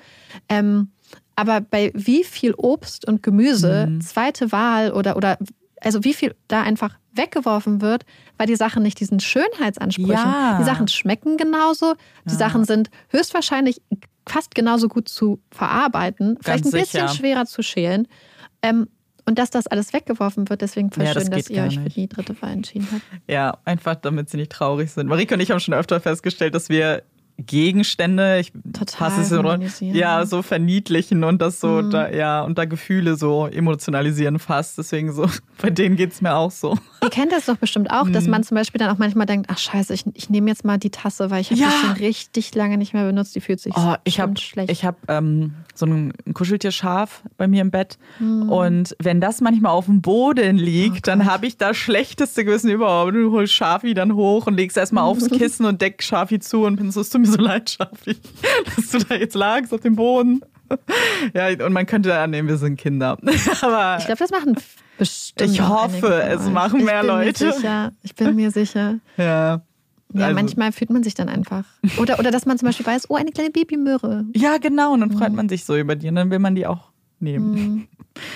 Ähm, aber bei wie viel Obst und Gemüse, Mhm. zweite Wahl oder, oder also wie viel da einfach weggeworfen wird, weil die Sachen nicht diesen Schönheitsansprüchen. Ja. Die Sachen schmecken genauso, die Ja. Sachen sind höchstwahrscheinlich fast genauso gut zu verarbeiten, vielleicht ein Ganz bisschen sicher. schwerer zu schälen. Ähm, und dass das alles weggeworfen wird, deswegen voll Ja, das schön, dass ihr euch für nicht. die dritte Wahl entschieden habt. Ja, einfach damit sie nicht traurig sind. Marike und ich haben schon öfter festgestellt, dass wir Gegenstände, ich Total hasse es so, ja, so verniedlichen und das so, Mhm. da, ja, und da Gefühle so emotionalisieren fast. Deswegen so, bei denen geht's mir auch so. Ihr kennt das doch bestimmt auch, Mhm. dass man zum Beispiel dann auch manchmal denkt, ach scheiße, ich, ich nehme jetzt mal die Tasse, weil ich habe Ja. die schon richtig lange nicht mehr benutzt, die fühlt sich Oh, ich habe bestimmt schlecht. ich hab, ähm, so ein Kuscheltier-Schaf bei mir im Bett. Hm. Und wenn das manchmal auf dem Boden liegt, Oh dann habe ich das schlechteste Gewissen überhaupt. Du holst Schafi dann hoch und legst erstmal aufs Kissen und deck Schafi zu und bin so, es tut mir so leid, Schafi, dass du da jetzt lagst auf dem Boden. Ja, und man könnte annehmen, wir sind Kinder. Aber ich glaube, das machen bestimmt Ich hoffe, es machen mehr ich Leute. Sicher, ich bin mir sicher. ja. Ja, Also- manchmal fühlt man sich dann einfach. Oder, oder dass man zum Beispiel weiß, oh, eine kleine Babymöhre. Ja, genau. Und dann freut Mhm. man sich so über die und dann will man die auch nehmen. Hm.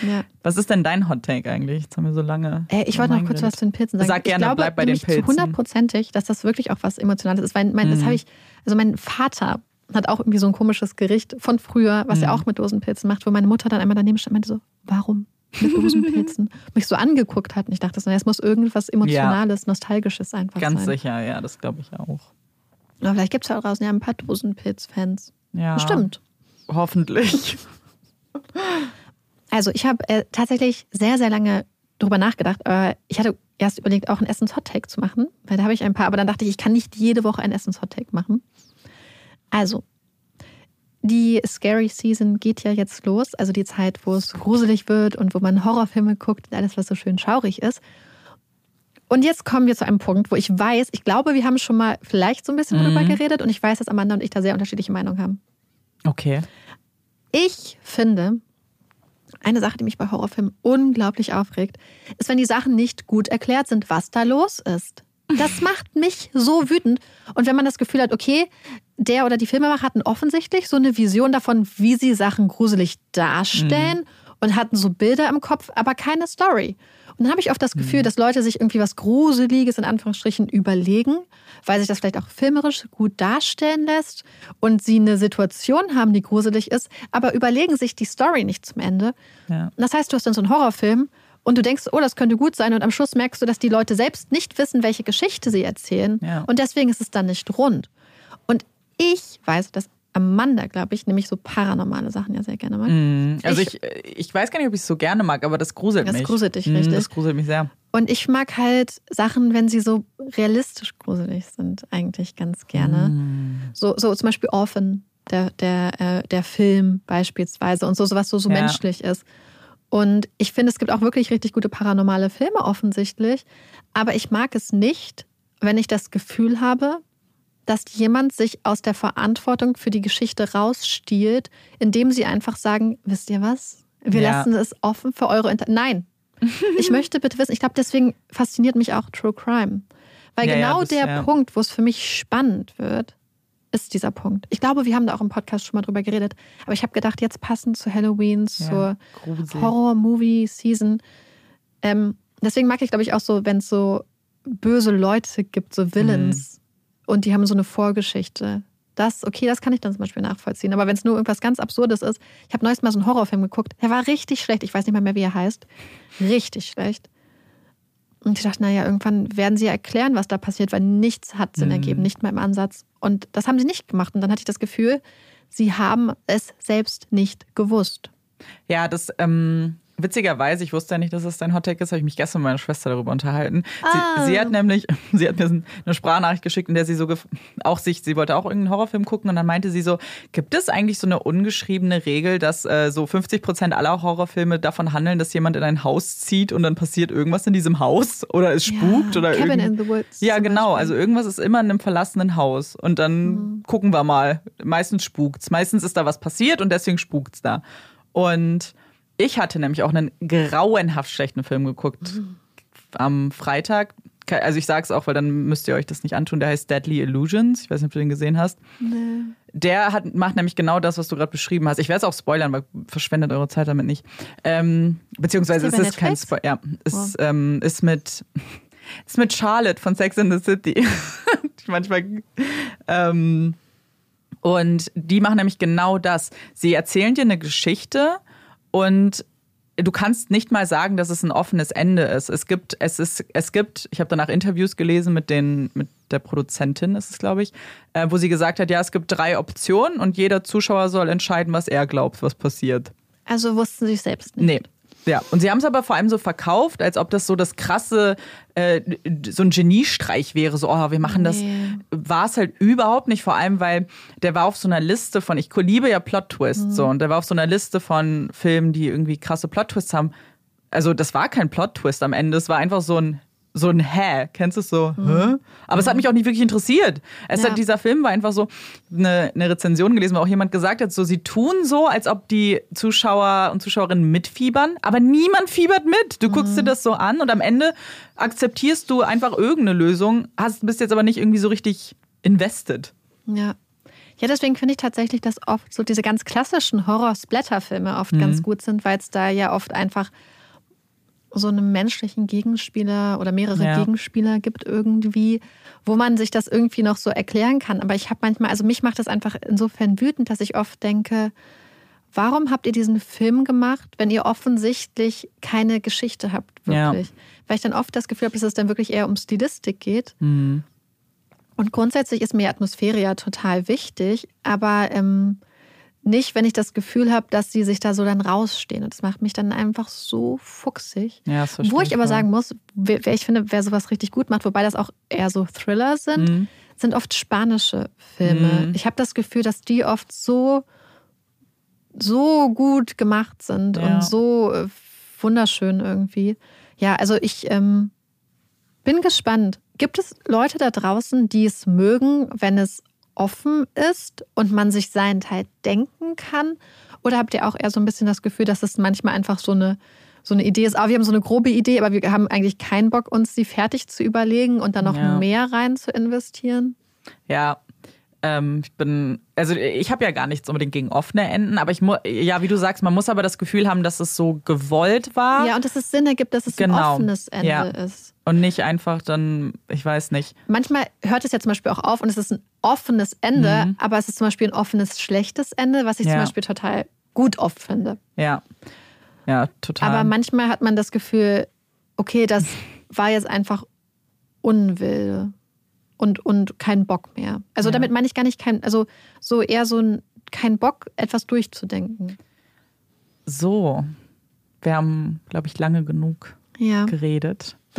Ja. Was ist denn dein Hot Take eigentlich? Jetzt haben wir so lange. Äh, ich wollte noch kurz was zu den Pilzen sagen. Sag gerne, ich glaube, bleib bei den Pilzen. zu hundertprozentig, dass das wirklich auch was Emotionales ist. Weil mein, das Mhm. habe ich, also mein Vater hat auch irgendwie so ein komisches Gericht von früher, was er Mhm. auch mit Dosenpilzen macht, wo meine Mutter dann einmal daneben stand und meinte so, warum mit Dosenpilzen? mich so angeguckt hat und ich dachte, es muss irgendwas Emotionales, Nostalgisches einfach Ganz sein. sicher, ja, das glaube ich auch. Aber vielleicht gibt es da draußen ja ein paar Dosenpilz-Fans. Ja. Bestimmt. Hoffentlich. Also ich habe äh, tatsächlich sehr, sehr lange drüber nachgedacht. Aber ich hatte erst überlegt, auch einen Essens-Hot-Take zu machen, weil da habe ich ein paar, aber dann dachte ich, ich kann nicht jede Woche einen Essens-Hot-Take machen. Also, die Scary Season geht ja jetzt los, also die Zeit, wo es gruselig wird und wo man Horrorfilme guckt und alles, was so schön schaurig ist. Und jetzt kommen wir zu einem Punkt, wo ich weiß, ich glaube, wir haben schon mal vielleicht so ein bisschen Mhm. drüber geredet und ich weiß, dass Amanda und ich da sehr unterschiedliche Meinungen haben. Okay. Ich finde, eine Sache, die mich bei Horrorfilmen unglaublich aufregt, ist, wenn die Sachen nicht gut erklärt sind, was da los ist. Das macht mich so wütend. Und wenn man das Gefühl hat, okay, der oder die Filmemacher hatten offensichtlich so eine Vision davon, wie sie Sachen gruselig darstellen und hatten so Bilder im Kopf, aber keine Story. Und dann habe ich oft das Gefühl, dass Leute sich irgendwie was Gruseliges in Anführungsstrichen überlegen, weil sich das vielleicht auch filmerisch gut darstellen lässt und sie eine Situation haben, die gruselig ist, aber überlegen sich die Story nicht zum Ende. Ja. Das heißt, du hast dann so einen Horrorfilm und du denkst, oh, das könnte gut sein und am Schluss merkst du, dass die Leute selbst nicht wissen, welche Geschichte sie erzählen Ja. und deswegen ist es dann nicht rund. Und ich weiß, dass Amanda, glaube ich, nämlich so paranormale Sachen ja sehr gerne mag. Mhm. Also Ich- ich, ich, weiß gar nicht, ob ich es so gerne mag, aber das gruselt Das mich. gruselt dich Mhm, richtig. Das gruselt mich sehr. Und ich mag halt Sachen, wenn sie so realistisch gruselig sind, eigentlich ganz gerne. Mhm. So, so zum Beispiel Orphan, der, der, äh, der Film beispielsweise und so, so was so, so Ja. menschlich ist. Und ich finde, es gibt auch wirklich richtig gute paranormale Filme offensichtlich. Aber ich mag es nicht, wenn ich das Gefühl habe, dass jemand sich aus der Verantwortung für die Geschichte rausstiehlt, indem sie einfach sagen, wisst ihr was? Wir Ja. lassen es offen für eure Inter Nein. Ich möchte bitte wissen, ich glaube, deswegen fasziniert mich auch True Crime. Weil Ja, ja, genau das- der ja. Punkt, wo es für mich spannend wird, ist dieser Punkt. Ich glaube, wir haben da auch im Podcast schon mal drüber geredet. Aber ich habe gedacht, jetzt passend zu Halloween, zur. Horror-Movie-Season. Ähm, deswegen mag ich, glaube ich, auch so, wenn es so böse Leute gibt, so Villains. Mhm. Und die haben so eine Vorgeschichte. Das, okay, das kann ich dann zum Beispiel nachvollziehen. Aber wenn es nur irgendwas ganz Absurdes ist, ich habe neulich mal so einen Horrorfilm geguckt, der war richtig schlecht. Ich weiß nicht mal mehr, wie er heißt. Richtig schlecht. Und ich dachte, naja, irgendwann werden sie erklären, was da passiert, weil nichts hat Sinn Mhm. ergeben, nicht mal im Ansatz. Und das haben sie nicht gemacht. Und dann hatte ich das Gefühl, sie haben es selbst nicht gewusst. Ja, das ähm, Witzigerweise, ich wusste ja nicht, dass es dein Hottag ist, habe ich mich gestern mit meiner Schwester darüber unterhalten. Ah. Sie, sie hat nämlich, sie hat mir eine Sprachnachricht geschickt, in der sie so auch sich, sie wollte auch irgendeinen Horrorfilm gucken und dann meinte sie so, gibt es eigentlich so eine ungeschriebene Regel, dass äh, so 50 Prozent aller Horrorfilme davon handeln, dass jemand in ein Haus zieht und dann passiert irgendwas in diesem Haus oder es spukt oder Cabin in the Woods. Ja, genau. Also irgendwas ist immer in einem verlassenen Haus. Und dann Mhm. gucken wir mal. Meistens spukt's. Meistens ist da was passiert und deswegen spukt's da. Und ich hatte nämlich auch einen grauenhaft schlechten Film geguckt Mhm. am Freitag. Also ich sag's auch, weil dann müsst ihr euch das nicht antun. Der heißt Deadly Illusions. Ich weiß nicht, ob du den gesehen hast. Der hat, macht nämlich genau das, was du gerade beschrieben hast. Ich werde es auch spoilern, weil verschwendet eure Zeit damit nicht. Ähm, beziehungsweise Ist es ist kein? Spoiler. Ja, es ähm, ist mit ist mit Charlotte von Sex in the City. Manchmal. Ähm, und die machen nämlich genau das. Sie erzählen dir eine Geschichte und du kannst nicht mal sagen, dass es ein offenes Ende ist. Es gibt, es ist, es gibt, ich habe danach Interviews gelesen mit den, mit der Produzentin, ist es, glaube ich, äh, wo sie gesagt hat, ja, es gibt drei Optionen und jeder Zuschauer soll entscheiden, was er glaubt, was passiert. Also wussten sie es selbst nicht. Nee. Ja, und sie haben es aber vor allem so verkauft, als ob das so das krasse, äh, so ein Geniestreich wäre, so, oh, wir machen das. Nee. War es halt überhaupt nicht, vor allem, weil der war auf so einer Liste von, ich liebe ja Plot-Twists, so, und der war auf so einer Liste von Filmen, die irgendwie krasse Plot-Twists haben. Also, das war kein Plot-Twist am Ende, es war einfach so ein, so ein Hä, kennst du es so? Hä? Aber es hat mich auch nicht wirklich interessiert. Es Ja. hat dieser Film war einfach so eine, eine Rezension gelesen, wo auch jemand gesagt hat, so sie tun so, als ob die Zuschauer und Zuschauerinnen mitfiebern, aber niemand fiebert mit. Du guckst dir das so an und am Ende akzeptierst du einfach irgendeine Lösung, hast bist jetzt aber nicht irgendwie so richtig invested. Ja. Ja, deswegen finde ich tatsächlich, dass oft so diese ganz klassischen Horror-Splatter-Filme oft Mhm. ganz gut sind, weil es da ja oft einfach so einen menschlichen Gegenspieler oder mehrere Ja. Gegenspieler gibt irgendwie, wo man sich das irgendwie noch so erklären kann. Aber ich habe manchmal, also mich macht das einfach insofern wütend, dass ich oft denke, warum habt ihr diesen Film gemacht, wenn ihr offensichtlich keine Geschichte habt, Ja. wirklich? Weil ich dann oft das Gefühl habe, dass es dann wirklich eher um Stilistik geht. Mhm. Und grundsätzlich ist mir Atmosphäre ja total wichtig, aber ähm, nicht, wenn ich das Gefühl habe, dass sie sich da so dann rausstehen. Und das macht mich dann einfach so fuchsig. Ja, Wo ich aber sagen muss, wer, wer ich finde, wer sowas richtig gut macht, wobei das auch eher so Thriller sind, Mhm. sind oft spanische Filme. Mhm. Ich habe das Gefühl, dass die oft so, so gut gemacht sind Ja. und so äh, wunderschön irgendwie. Ja, also ich ähm, bin gespannt. Gibt es Leute da draußen, die es mögen, wenn es offen ist und man sich seinen Teil denken kann? Oder habt ihr auch eher so ein bisschen das Gefühl, dass es manchmal einfach so eine, so eine Idee ist? Ah, wir haben so eine grobe Idee, aber wir haben eigentlich keinen Bock, uns die fertig zu überlegen und dann noch Ja. mehr rein zu investieren? Ja, ähm, ich bin, also ich habe ja gar nichts unbedingt gegen offene Enden, aber ich muss, ja, wie du sagst, man muss aber das Gefühl haben, dass es so gewollt war Ja, und dass es Sinn ergibt, dass es ein Genau. offenes Ende Ja. ist. und nicht einfach dann, ich weiß nicht. Manchmal hört es ja zum Beispiel auch auf und es ist ein offenes Ende, Mhm. aber es ist zum Beispiel ein offenes, schlechtes Ende, was ich zum Ja. Beispiel total gut oft finde. Ja, ja, total. Aber manchmal hat man das Gefühl, okay, das war jetzt einfach Unwille und, und kein Bock mehr. Also Ja. damit meine ich gar nicht kein, also so eher so ein kein Bock, etwas durchzudenken. so, wir haben, glaube ich, lange genug Ja. geredet.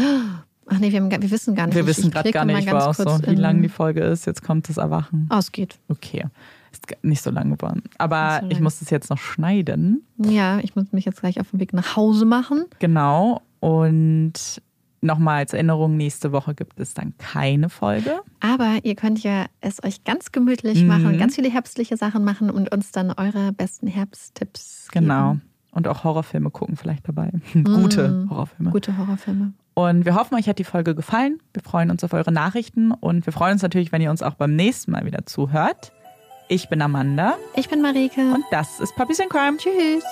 Ach nee, wir, haben, wir wissen gar nicht. Wir wissen gerade gar nicht, war auch so, wie lang die Folge ist. Jetzt kommt das Erwachen. Oh, es geht. Okay, ist nicht so lang geworden. Aber so ich muss es jetzt noch schneiden. Ja, ich muss mich jetzt gleich auf den Weg nach Hause machen. Genau. Und nochmal als Erinnerung, nächste Woche gibt es dann keine Folge. Aber ihr könnt ja es euch ganz gemütlich Mhm. machen, ganz viele herbstliche Sachen machen und uns dann eure besten Herbsttipps Genau. geben. Und auch Horrorfilme gucken vielleicht dabei. Gute Horrorfilme. Gute Horrorfilme. Und wir hoffen, euch hat die Folge gefallen. Wir freuen uns auf eure Nachrichten und wir freuen uns natürlich, wenn ihr uns auch beim nächsten Mal wieder zuhört. Ich bin Amanda. Ich bin Marike. Und das ist Puppies in Crime. Tschüss.